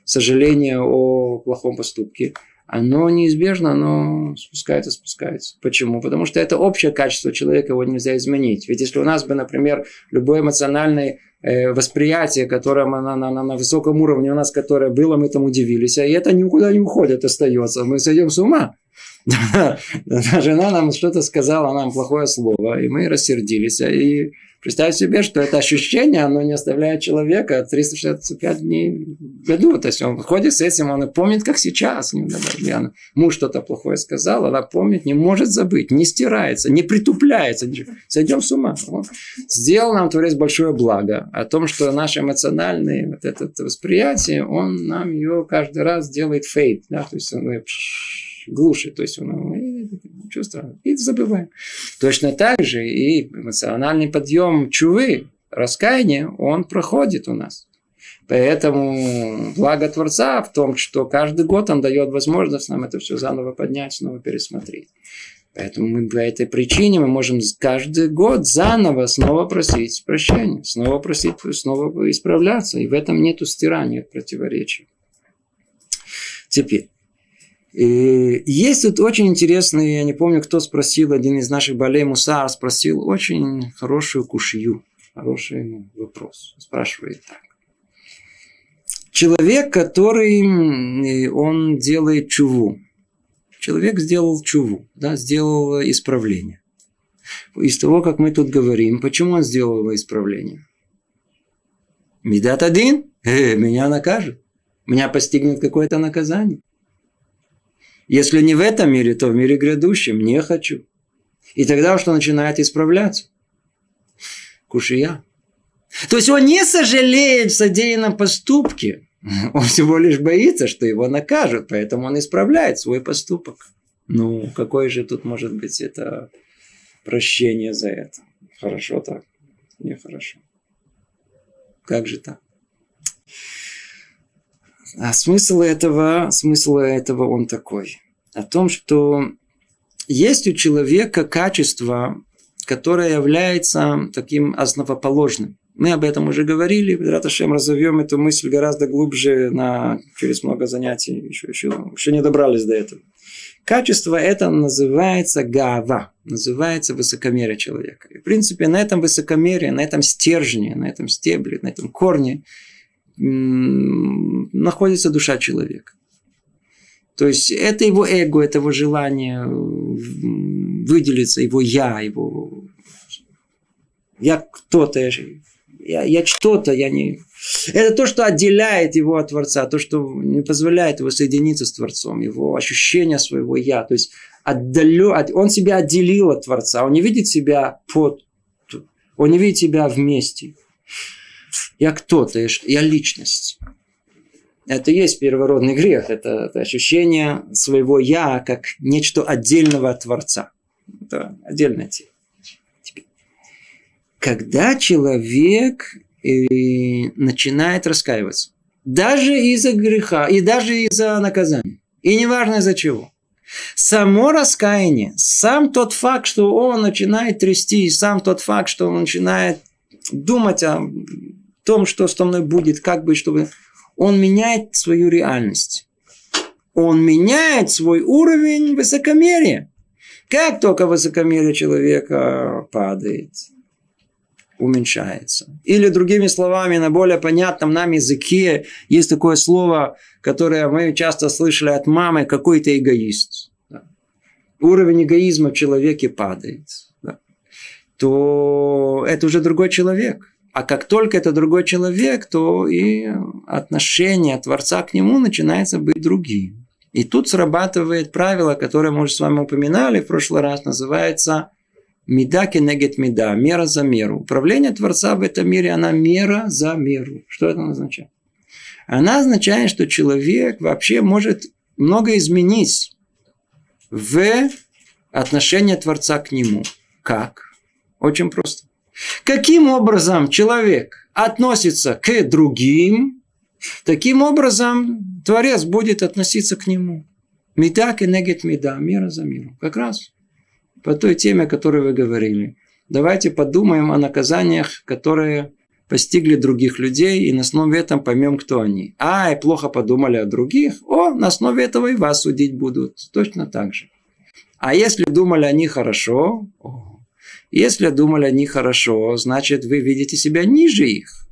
сожаления о плохом поступке, оно неизбежно, оно спускается, спускается. Почему? Потому что это общее качество человека, его нельзя изменить. Ведь если у нас бы, например, любой эмоциональный Э, восприятие, которое на, на, на, на высоком уровне у нас, которое было, мы там удивились, и это никуда не уходит, остается. Мы сойдем с ума. Жена нам что-то сказала, нам плохое слово, и мы рассердились. И представь себе, что это ощущение, оно не оставляет человека 365 дней в году. То есть он ходит с этим, он помнит, как сейчас. Муж что-то плохое сказал, она помнит, не может забыть, не стирается, не притупляется. Сойдем с ума. Он сделал нам Творец большое благо о том, что наше эмоциональное вот это восприятие, он нам ее каждый раз делает фейт. Да? То есть он глушит, то есть он чувство, и забываем. Точно так же и эмоциональный подъем чувы, раскаяния, он проходит у нас. Поэтому благо Творца в том, что каждый год он дает возможность нам это все заново поднять, снова пересмотреть. Поэтому мы по этой причине мы можем каждый год заново снова просить прощения, снова просить, снова исправляться. И в этом нету стирания, противоречия. Теперь, и есть тут очень интересный, я не помню, кто спросил, один из наших болей Мусар спросил очень хорошую кушью, хороший вопрос. Спрашивает так. Человек, который он делает чуву. Человек сделал чуву, да, сделал исправление. Из того, как мы тут говорим, почему он сделал исправление? Медат один, э, меня накажет. Меня постигнет какое-то наказание. Если не в этом мире, то в мире грядущем. Не хочу. И тогда что начинает исправляться? Кушия. То есть он не сожалеет в содеянном поступке. Он всего лишь боится, что его накажут, поэтому он исправляет свой поступок. Ну, какое же тут может быть это прощение за это? Хорошо так? Нехорошо. Как же так? А смысл этого, смысл этого он такой. О том, что есть у человека качество, которое является таким основоположным. Мы об этом уже говорили, Раташем разовьем эту мысль гораздо глубже на, через много занятий, еще, еще, еще не добрались до этого. Качество это называется гава, называется высокомерие человека. И, в принципе, на этом высокомерии, на этом стержне, на этом стебле, на этом корне находится душа человека. То есть это его эго, это его желание выделиться, его я, его я кто-то, я, я что-то, я не... Это то, что отделяет его от Творца, то, что не позволяет его соединиться с Творцом, его ощущение своего «я». То есть отдалё... он себя отделил от Творца, он не видит себя под... Он не видит себя вместе. Я кто-то, я личность. Это и есть первородный грех. Это, это ощущение своего «я» как нечто отдельного от Творца. Это отдельная тема. Когда человек и начинает раскаиваться. Даже из-за греха, и даже из-за наказания. И неважно из-за чего. Само раскаяние, сам тот факт, что он начинает трясти, сам тот факт, что он начинает думать о том, что со мной будет, как бы, чтобы... Он меняет свою реальность. Он меняет свой уровень высокомерия. Как только высокомерие человека падает, уменьшается. Или другими словами, на более понятном нам языке есть такое слово, которое мы часто слышали от мамы, какой-то эгоист. Да. Уровень эгоизма в человеке падает. Да. То это уже другой человек. А как только это другой человек, то и отношение Творца к нему начинается быть другим. И тут срабатывает правило, которое мы уже с вами упоминали в прошлый раз, называется Меда кенегет меда, мера за меру. Управление Творца в этом мире, она мера за меру. Что это означает? Она означает, что человек вообще может много изменить в отношении Творца к нему. Как? Очень просто. Каким образом человек относится к другим, таким образом Творец будет относиться к нему. Меда кенегет меда, мера за меру. Как раз по той теме, о которой вы говорили. Давайте подумаем о наказаниях, которые постигли других людей, и на основе этого поймем, кто они. А, и плохо подумали о других, о, на основе этого и вас судить будут. Точно так же. А если думали они хорошо, о, если думали они хорошо, значит, вы видите себя ниже их.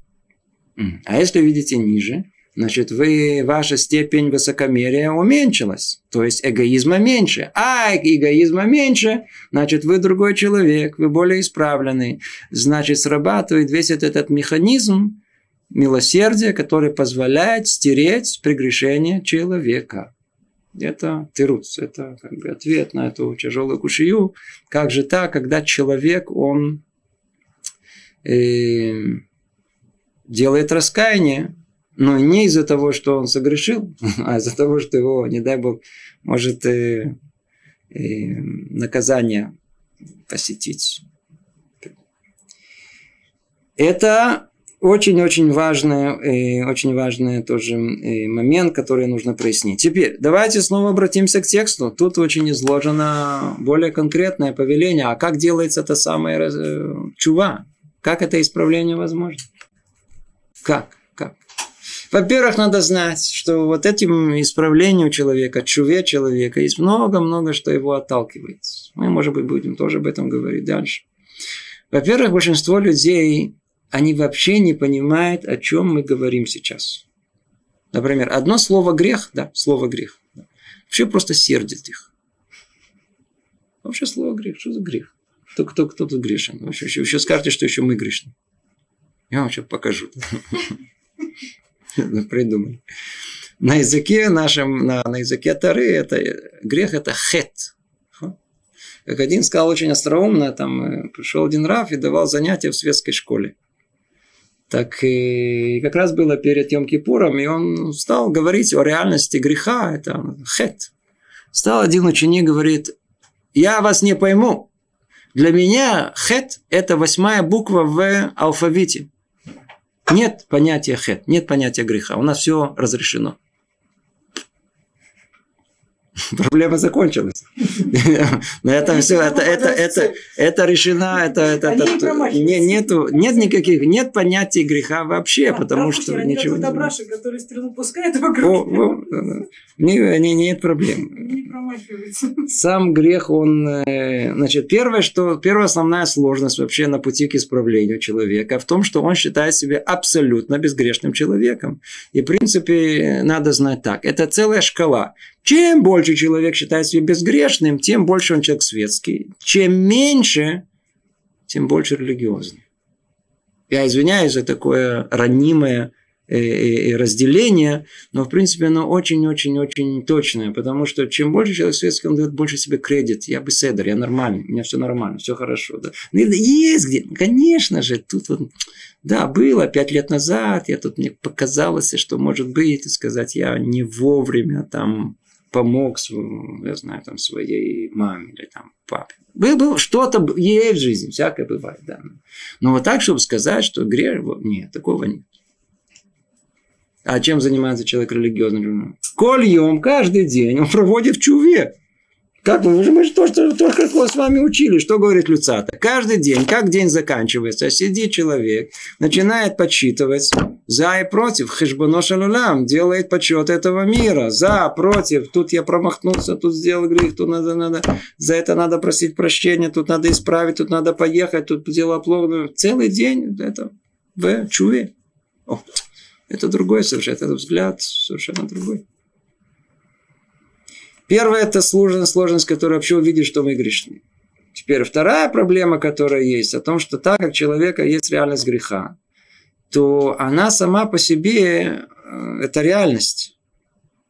А если видите ниже, значит, вы, ваша степень высокомерия уменьшилась. То есть эгоизма меньше. А эгоизма меньше, значит, вы другой человек, вы более исправленный. Значит, срабатывает весь этот, этот механизм милосердия, который позволяет стереть прегрешение человека. Это тируц, это как бы ответ на эту тяжелую кушию. Как же так, когда человек, он э, делает раскаяние, но не из-за того, что он согрешил, а из-за того, что его, не дай бог, может э, э, наказание посетить. Это очень-очень важный, э, очень важный тоже э, момент, который нужно прояснить. Теперь давайте снова обратимся к тексту. Тут очень изложено более конкретное повеление. А как делается это самое э, чува? Как это исправление возможно? Как? Во-первых, надо знать, что вот этим исправлению человека, чуве человека, есть много-много, что его отталкивает. Мы, может быть, будем тоже об этом говорить дальше. Во-первых, большинство людей, они вообще не понимают, о чем мы говорим сейчас. Например, одно слово грех, да, слово грех, да, вообще просто сердит их. Вообще слово грех, что за грех? Кто, кто, кто тут грешен? Вообще, еще, еще скажете, что еще мы грешны. Я вам сейчас покажу. придумали. На языке нашем, на, на языке Тары, это, грех это хет. Как один сказал очень остроумно, там э, пришел один Раф и давал занятия в светской школе. Так и как раз было перед Йом Кипуром, и он стал говорить о реальности греха, это хет. Стал один ученик, говорит, я вас не пойму. Для меня хет – это восьмая буква в алфавите. Нет понятия хет, нет понятия греха. У нас все разрешено. Проблема закончилась. На этом все, это, это, это, это решено, это, это, это не, нету, нет никаких, нет понятия греха вообще, потому что ничего не тот Абрашек, который стрелу пускает вокруг. Не, не, нет проблем. Сам грех, он, э, значит, первое, что, первая основная сложность вообще на пути к исправлению человека в том, что он считает себя абсолютно безгрешным человеком. И, в принципе, надо знать так. Это целая шкала. Чем больше человек считает себя безгрешным, тем больше он человек светский. Чем меньше, тем больше религиозный. Я извиняюсь за такое ранимое э, э, э, разделение, но в принципе оно очень-очень-очень точное, потому что чем больше человек светский, он дает больше себе кредит. Я бы седер, я нормальный, у меня все нормально, все хорошо. Да. Ну, есть где, конечно же, тут вот, да, было пять лет назад, я тут мне показалось, что может быть, и сказать, я не вовремя там помог, я знаю, там, своей маме или там папе. Было, что-то есть в жизни, всякое бывает, да. Но вот так, чтобы сказать, что грех, нет, такого нет. А чем занимается человек религиозным? Кольем каждый день он проводит в чуве. Как мы, мы же то, что, то, как мы с вами учили, что говорит Люцата. Каждый день, как день заканчивается, сидит человек, начинает подсчитывать за и против, хешбоно шалулам, делает подсчет этого мира, за, против, тут я промахнулся, тут сделал грех, тут надо, надо, за это надо просить прощения, тут надо исправить, тут надо поехать, тут дело плохо. Целый день это в чуве. О, это другой совершенно, это взгляд совершенно другой. Первое – это сложность, сложность, которая вообще увидит, что мы грешны. Теперь вторая проблема, которая есть, о том, что так как человека есть реальность греха, то она сама по себе э, – это реальность.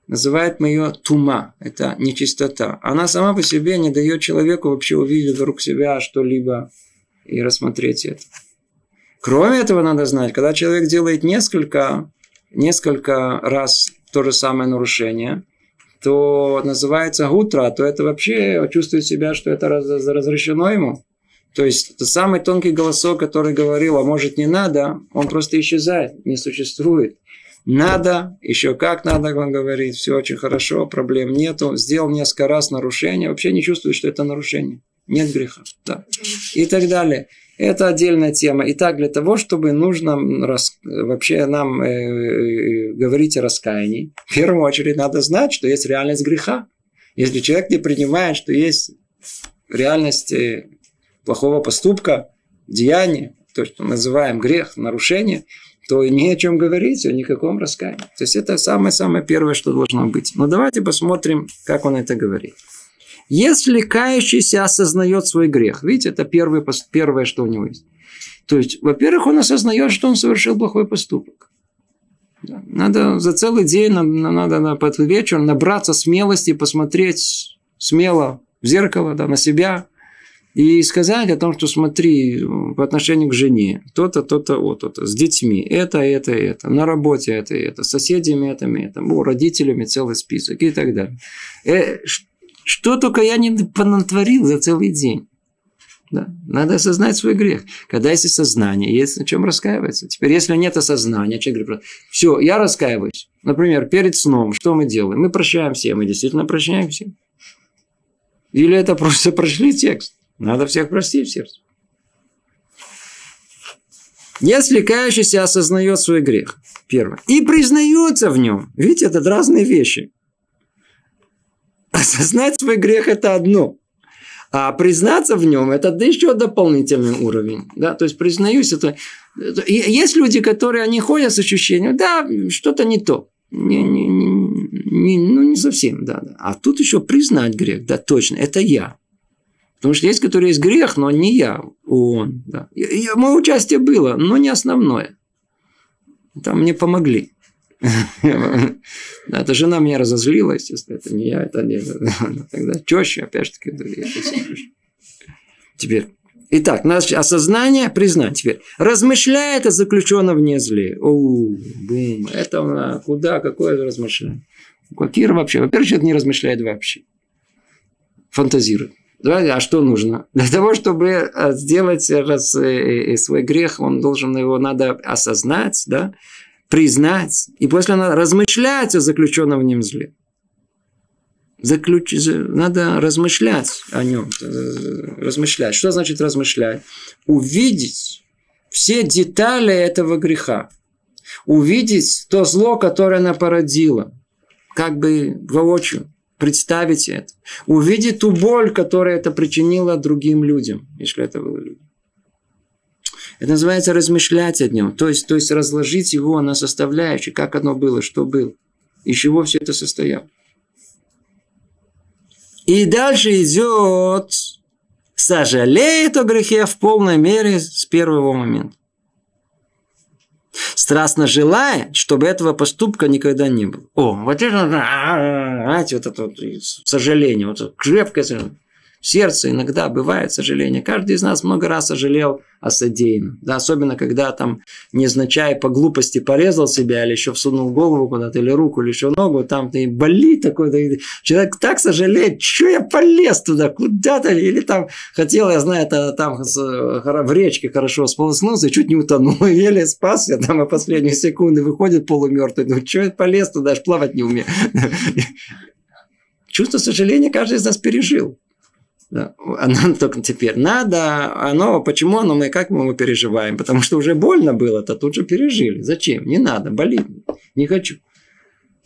Называет мы ее тума, это нечистота. Она сама по себе не дает человеку вообще увидеть вокруг себя что-либо и рассмотреть это. Кроме этого, надо знать, когда человек делает несколько, несколько раз то же самое нарушение, то называется гутра, то это вообще чувствует себя, что это раз- разрешено ему. То есть самый тонкий голосок, который говорил, а может не надо, он просто исчезает, не существует. Надо, еще как надо, он говорит, все очень хорошо, проблем нету, сделал несколько раз нарушение, вообще не чувствует, что это нарушение. Нет греха. Да. И так далее. Это отдельная тема. Итак, для того, чтобы нужно рас- вообще нам э, э, говорить о раскаянии, в первую очередь надо знать, что есть реальность греха. Если человек не принимает, что есть реальность э, плохого поступка, деяния, то, что мы называем грех, нарушение, то и не о чем говорить, о никаком раскаянии. То есть это самое-самое первое, что должно быть. Но давайте посмотрим, как он это говорит. Если кающийся осознает свой грех, видите, это пос- первое, что у него есть. То есть, во-первых, он осознает, что он совершил плохой поступок. Надо за целый день, на- на- надо на под вечер набраться смелости, посмотреть смело в зеркало, да, на себя, и сказать о том, что смотри, по отношению к жене, то-то, то-то, вот, то-то, с детьми, это, это, это, на работе это, это, с соседями это, это, ну, родителями целый список и так далее. Что только я не понатворил за целый день. Да. Надо осознать свой грех. Когда есть сознание, есть о чем раскаиваться. Теперь, если нет осознания, человек говорит, все, я раскаиваюсь. Например, перед сном, что мы делаем? Мы прощаем всем, мы действительно прощаем всем. Или это просто прошли текст. Надо всех простить в сердце. Если кающийся осознает свой грех, первое, и признается в нем, видите, это разные вещи. Осознать свой грех – это одно. А признаться в нем – это еще дополнительный уровень. Да? То есть, признаюсь, это... Есть люди, которые, они ходят с ощущением, да, что-то не то. Не, не, не- не- ну, не совсем, да, да. А тут еще признать грех, да, точно, это я. Потому что есть, которые есть грех, но не я, он. Да. Мое участие было, но не основное. Там мне помогли. Это жена меня разозлила, естественно, это не я, это не Тогда четче, опять же таки, слышу. Теперь, итак, наше осознание, признать. Теперь, размышляет о заключенном вне зле. О, бум, это она, куда, какое размышление? Какие вообще? Во-первых, человек не размышляет вообще. Фантазирует. Давайте, а что нужно? Для того, чтобы э, сделать раз, э, э, свой грех, он должен его надо осознать, да, признать, и после надо размышлять о заключенном в нем зле. заключ... надо размышлять о нем. Размышлять. Что значит размышлять? Увидеть все детали этого греха. Увидеть то зло, которое она породила. Как бы воочию. Представить это. Увидеть ту боль, которую это причинило другим людям, если это было люди. Это называется размышлять о нем. То есть, то есть разложить его на составляющие, как оно было, что было. Из чего все это состояло. И дальше идет сожалеет о грехе в полной мере с первого момента. Страстно желает, чтобы этого поступка никогда не было. О, вот это, знаете, вот это вот сожаление, вот это крепкое сожаление сердце иногда бывает сожаление. Каждый из нас много раз сожалел о содеянном. Да, особенно, когда там, незначай по глупости порезал себя, или еще всунул голову куда-то, или руку, или еще ногу, там ты болит такой, да, человек так сожалеет, что я полез туда, куда-то, или там хотел, я знаю, это там в речке хорошо сполоснулся, чуть не утонул, еле спасся, там и последние секунды выходит полумертвый, ну что я полез туда, аж плавать не умею. Чувство сожаления каждый из нас пережил. Да. Оно только теперь надо, оно, почему оно, мы как мы его переживаем? Потому что уже больно было, то тут же пережили. Зачем? Не надо, болит. Не хочу.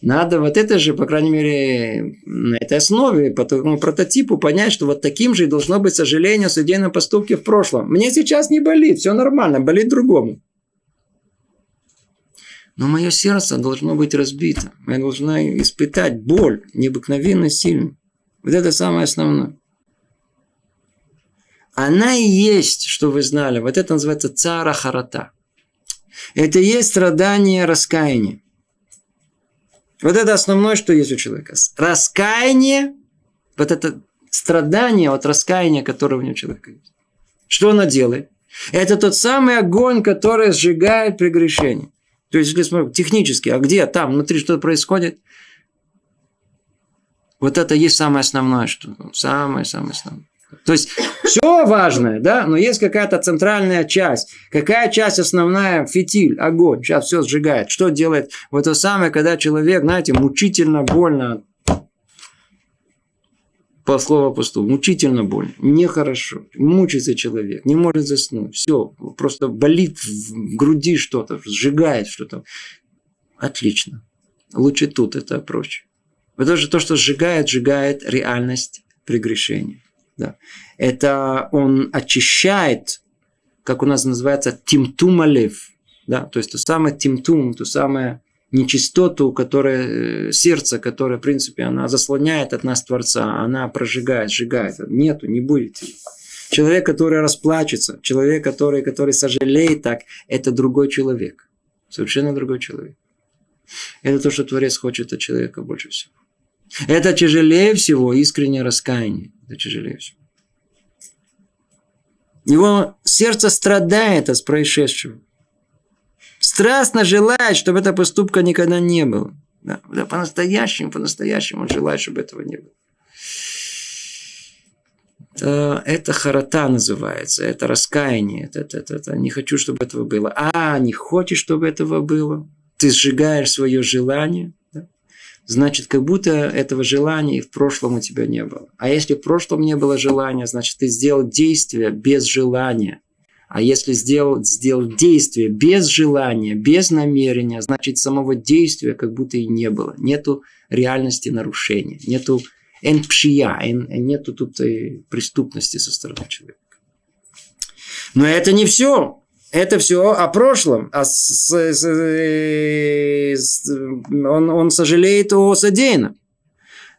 Надо вот это же, по крайней мере, на этой основе, по такому прототипу понять, что вот таким же и должно быть сожаление о судейном поступке в прошлом. Мне сейчас не болит, все нормально, болит другому. Но мое сердце должно быть разбито. Я должна испытать боль необыкновенно сильно. Вот это самое основное. Она и есть, что вы знали. Вот это называется цара харата. Это и есть страдание раскаяние. Вот это основное, что есть у человека. Раскаяние, вот это страдание от раскаяния, которое у него человека есть. Что она делает? Это тот самый огонь, который сжигает прегрешение. То есть, если смотрим технически, а где там внутри что происходит? Вот это есть самое основное, что самое-самое основное. То есть все важное, да, но есть какая-то центральная часть. Какая часть основная? Фитиль, огонь. Сейчас все сжигает. Что делает вот то самое, когда человек, знаете, мучительно больно по слову пусту, мучительно больно, нехорошо, мучается человек, не может заснуть, все, просто болит в груди что-то, сжигает что-то. Отлично. Лучше тут, это проще. Потому что то, что сжигает, сжигает реальность прегрешения. Да. Это он очищает, как у нас называется, тимтумалев. Да? То есть то самое тимтум, то самое нечистоту, которая, э, сердце, которое, в принципе, она заслоняет от нас Творца, она прожигает, сжигает. Нету, не будет. Человек, который расплачется, человек, который, который сожалеет так, это другой человек. Совершенно другой человек. Это то, что Творец хочет от человека больше всего. Это тяжелее всего искреннее раскаяние. Тяжелее всего. Его сердце страдает от происшедшего. Страстно желает, чтобы эта поступка никогда не было. Да, да, по-настоящему, по-настоящему он желает, чтобы этого не было. Это, это харата называется, это раскаяние. Это, это, это, это, не хочу, чтобы этого было. А, не хочешь, чтобы этого было? Ты сжигаешь свое желание – значит, как будто этого желания и в прошлом у тебя не было. А если в прошлом не было желания, значит, ты сделал действие без желания. А если сделал, сделал действие без желания, без намерения, значит, самого действия как будто и не было. Нету реальности нарушения, нету энпшия, нету тут и преступности со стороны человека. Но это не все. Это все о прошлом. А с, с, с, он, он сожалеет о содеянном.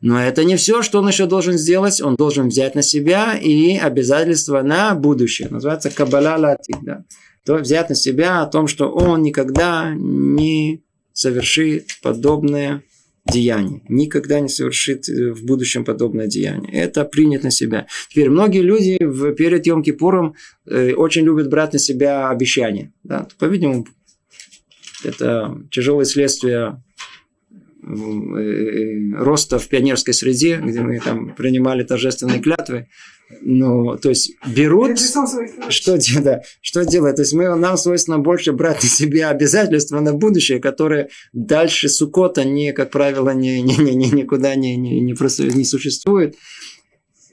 Но это не все, что он еще должен сделать. Он должен взять на себя и обязательства на будущее. Называется кабаля латик. Да? То взять на себя о том, что он никогда не совершит подобное деяние. Никогда не совершит э, в будущем подобное деяние. Это принят на себя. Теперь многие люди перед Йом Кипуром э, очень любят брать на себя обещания. Да? По-видимому, это тяжелое следствие э, роста в пионерской среде, где мы там принимали торжественные клятвы. Ну, то есть берут что, да, что делать? То есть мы, нам свойственно больше брать на себя обязательства на будущее, которые дальше Сукота, не, как правило, не, не, не, не- никуда не, не, не, просто не существует.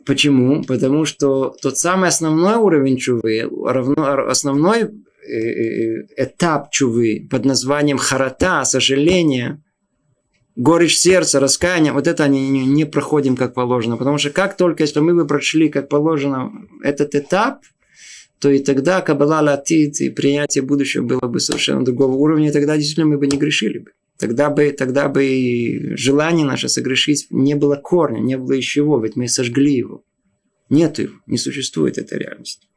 Почему? Потому что тот самый основной уровень чувы, равно, основной э, э, этап чувы под названием харата, сожаление, горечь сердца, раскаяние, вот это они не, проходим как положено. Потому что как только, если мы бы прошли как положено этот этап, то и тогда Каббала Латит и принятие будущего было бы совершенно другого уровня, и тогда действительно мы бы не грешили бы. Тогда бы, тогда бы и желание наше согрешить не было корня, не было из чего, ведь мы сожгли его. Нет его, не существует этой реальности.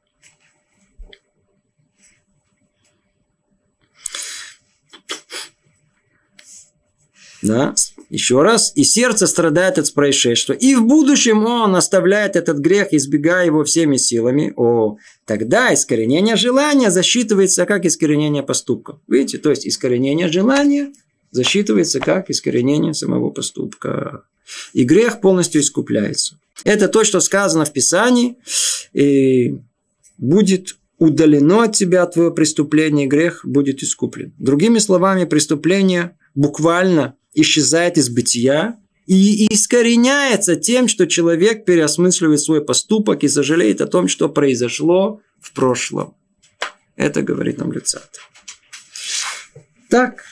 Да, еще раз. И сердце страдает от происшествия. И в будущем он оставляет этот грех, избегая его всеми силами. О, тогда искоренение желания засчитывается как искоренение поступка. Видите, то есть искоренение желания засчитывается как искоренение самого поступка. И грех полностью искупляется. Это то, что сказано в Писании. И будет удалено от тебя твое преступление, грех будет искуплен. Другими словами, преступление буквально исчезает из бытия и искореняется тем, что человек переосмысливает свой поступок и сожалеет о том, что произошло в прошлом. Это говорит нам Люцат. Так,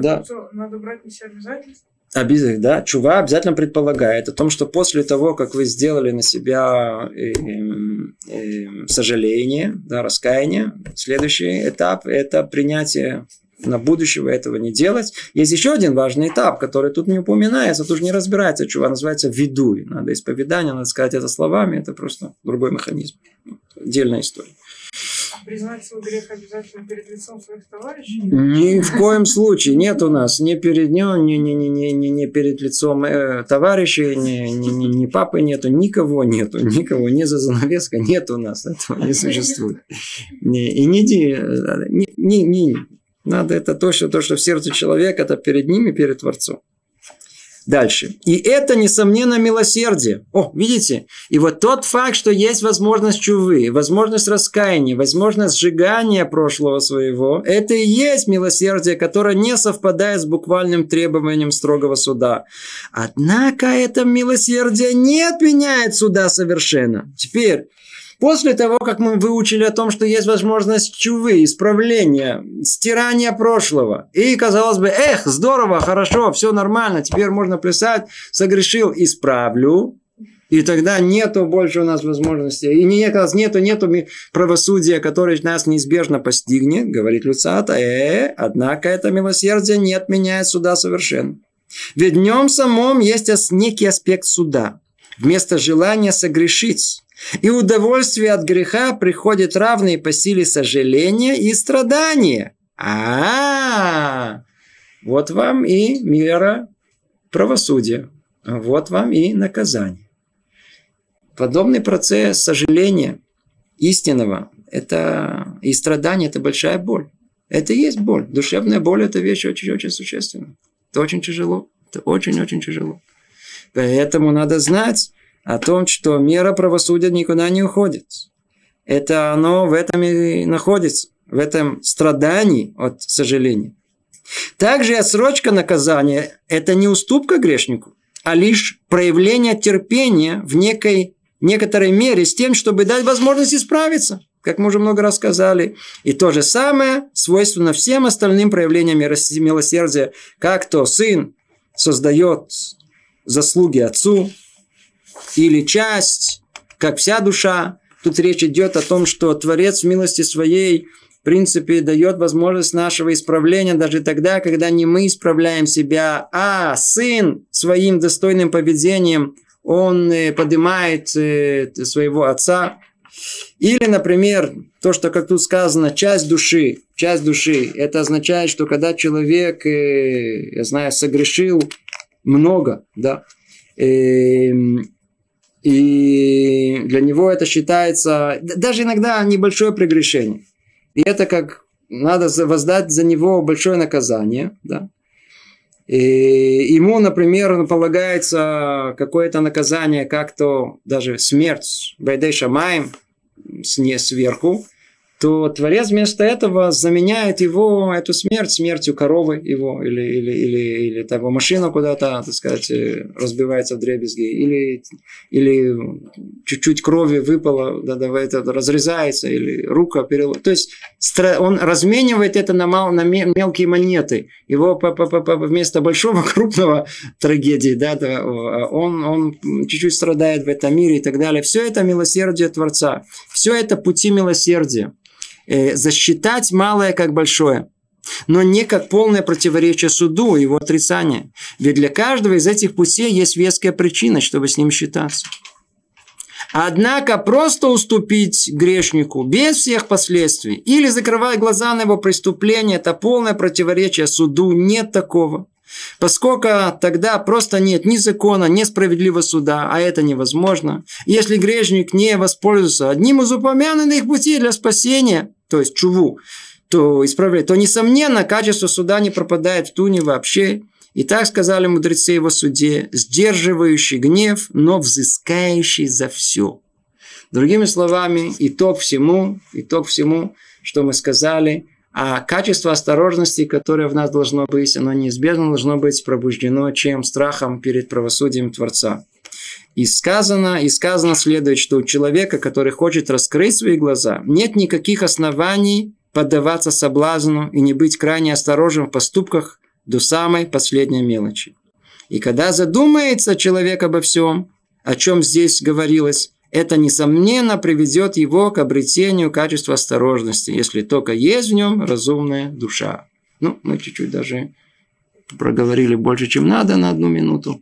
Да. надо брать на себя обязательства. Обязательно, да. Чува обязательно предполагает о том, что после того, как вы сделали на себя э, эм, сожаление, да, раскаяние, следующий этап – это принятие на будущего этого не делать. Есть еще один важный этап, который тут не упоминается, тут же не разбирается, чува называется видуй. Надо исповедание, надо сказать это словами, это просто другой механизм. Отдельная история. Признать свой грех обязательно перед лицом своих товарищей. Ни в коем случае нет у нас ни перед ним, ни, ни, ни, ни, ни, ни перед лицом э, товарищей, ни, ни, ни, ни папы нету, никого нету, никого, ни за занавеской нет у нас, этого не существует. Не, и не, э, не, не, не- надо это то, что, то, что в сердце человека, это перед ним и перед Творцом. Дальше. И это, несомненно, милосердие. О, видите? И вот тот факт, что есть возможность чувы, возможность раскаяния, возможность сжигания прошлого своего, это и есть милосердие, которое не совпадает с буквальным требованием строгого суда. Однако это милосердие не отменяет суда совершенно. Теперь, После того, как мы выучили о том, что есть возможность чувы, исправления, стирания прошлого, и казалось бы, эх, здорово, хорошо, все нормально, теперь можно писать, согрешил, исправлю, и тогда нету больше у нас возможности. И не, нету, нету ми- правосудия, которое нас неизбежно постигнет, говорит Люцата. Э, однако это милосердие не отменяет суда совершенно. Ведь в нем самом есть некий аспект суда. Вместо желания согрешить. И удовольствие от греха приходит равные по силе сожаления и страдания. А, вот вам и мера правосудия. Вот вам и наказание. Подобный процесс сожаления истинного это, и страдания – это большая боль. Это и есть боль. Душевная боль – это вещь очень-очень существенная. Это очень тяжело. Это очень-очень тяжело. Поэтому надо знать о том, что мера правосудия никуда не уходит. Это оно в этом и находится. В этом страдании от сожаления. Также отсрочка наказания – это не уступка грешнику, а лишь проявление терпения в некой, некоторой мере с тем, чтобы дать возможность исправиться, как мы уже много раз сказали. И то же самое свойственно всем остальным проявлениям милос- милосердия, как то сын создает заслуги отцу, или часть, как вся душа. Тут речь идет о том, что Творец в милости своей в принципе, дает возможность нашего исправления даже тогда, когда не мы исправляем себя, а сын своим достойным поведением, он э, поднимает э, своего отца. Или, например, то, что, как тут сказано, часть души. Часть души. Это означает, что когда человек, э, я знаю, согрешил много, да, эм, и для него это считается даже иногда небольшое прегрешение. И это как надо воздать за него большое наказание, да. И ему, например, полагается какое-то наказание, как то даже смерть, Байдей Шамаем, сверху, то Творец вместо этого заменяет его, эту смерть, смертью коровы его, или, или, или, или того машина куда-то, так сказать, э, разбивается в дребезги, или, или чуть-чуть крови выпало, да, да, это разрезается, или рука перелом. То есть он разменивает это на, мал, на мелкие монеты. Его вместо большого крупного трагедии, да, да, он, он чуть-чуть страдает в этом мире и так далее. Все это милосердие Творца. Все это пути милосердия э, засчитать малое как большое, но не как полное противоречие суду, его отрицание. Ведь для каждого из этих путей есть веская причина, чтобы с ним считаться. Однако просто уступить грешнику без всех последствий или закрывая глаза на его преступление, это полное противоречие суду, нет такого. Поскольку тогда просто нет ни закона, ни справедливого суда, а это невозможно. Если грешник не воспользуется одним из упомянутых путей для спасения, то есть чуву, то исправляет, то, несомненно, качество суда не пропадает в туне вообще. И так сказали мудрецы его суде, сдерживающий гнев, но взыскающий за все. Другими словами, итог всему, итог всему, что мы сказали, а качество осторожности, которое в нас должно быть, оно неизбежно должно быть пробуждено чем страхом перед правосудием Творца. И сказано, и сказано следует, что у человека, который хочет раскрыть свои глаза, нет никаких оснований поддаваться соблазну и не быть крайне осторожным в поступках до самой последней мелочи. И когда задумается человек обо всем, о чем здесь говорилось, это, несомненно, приведет его к обретению качества осторожности, если только есть в нем разумная душа. Ну, мы чуть-чуть даже проговорили больше, чем надо на одну минуту.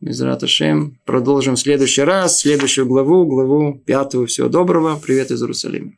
Мизрат Ашем. Продолжим в следующий раз, следующую главу, главу пятую. Всего доброго. Привет из Иерусалима.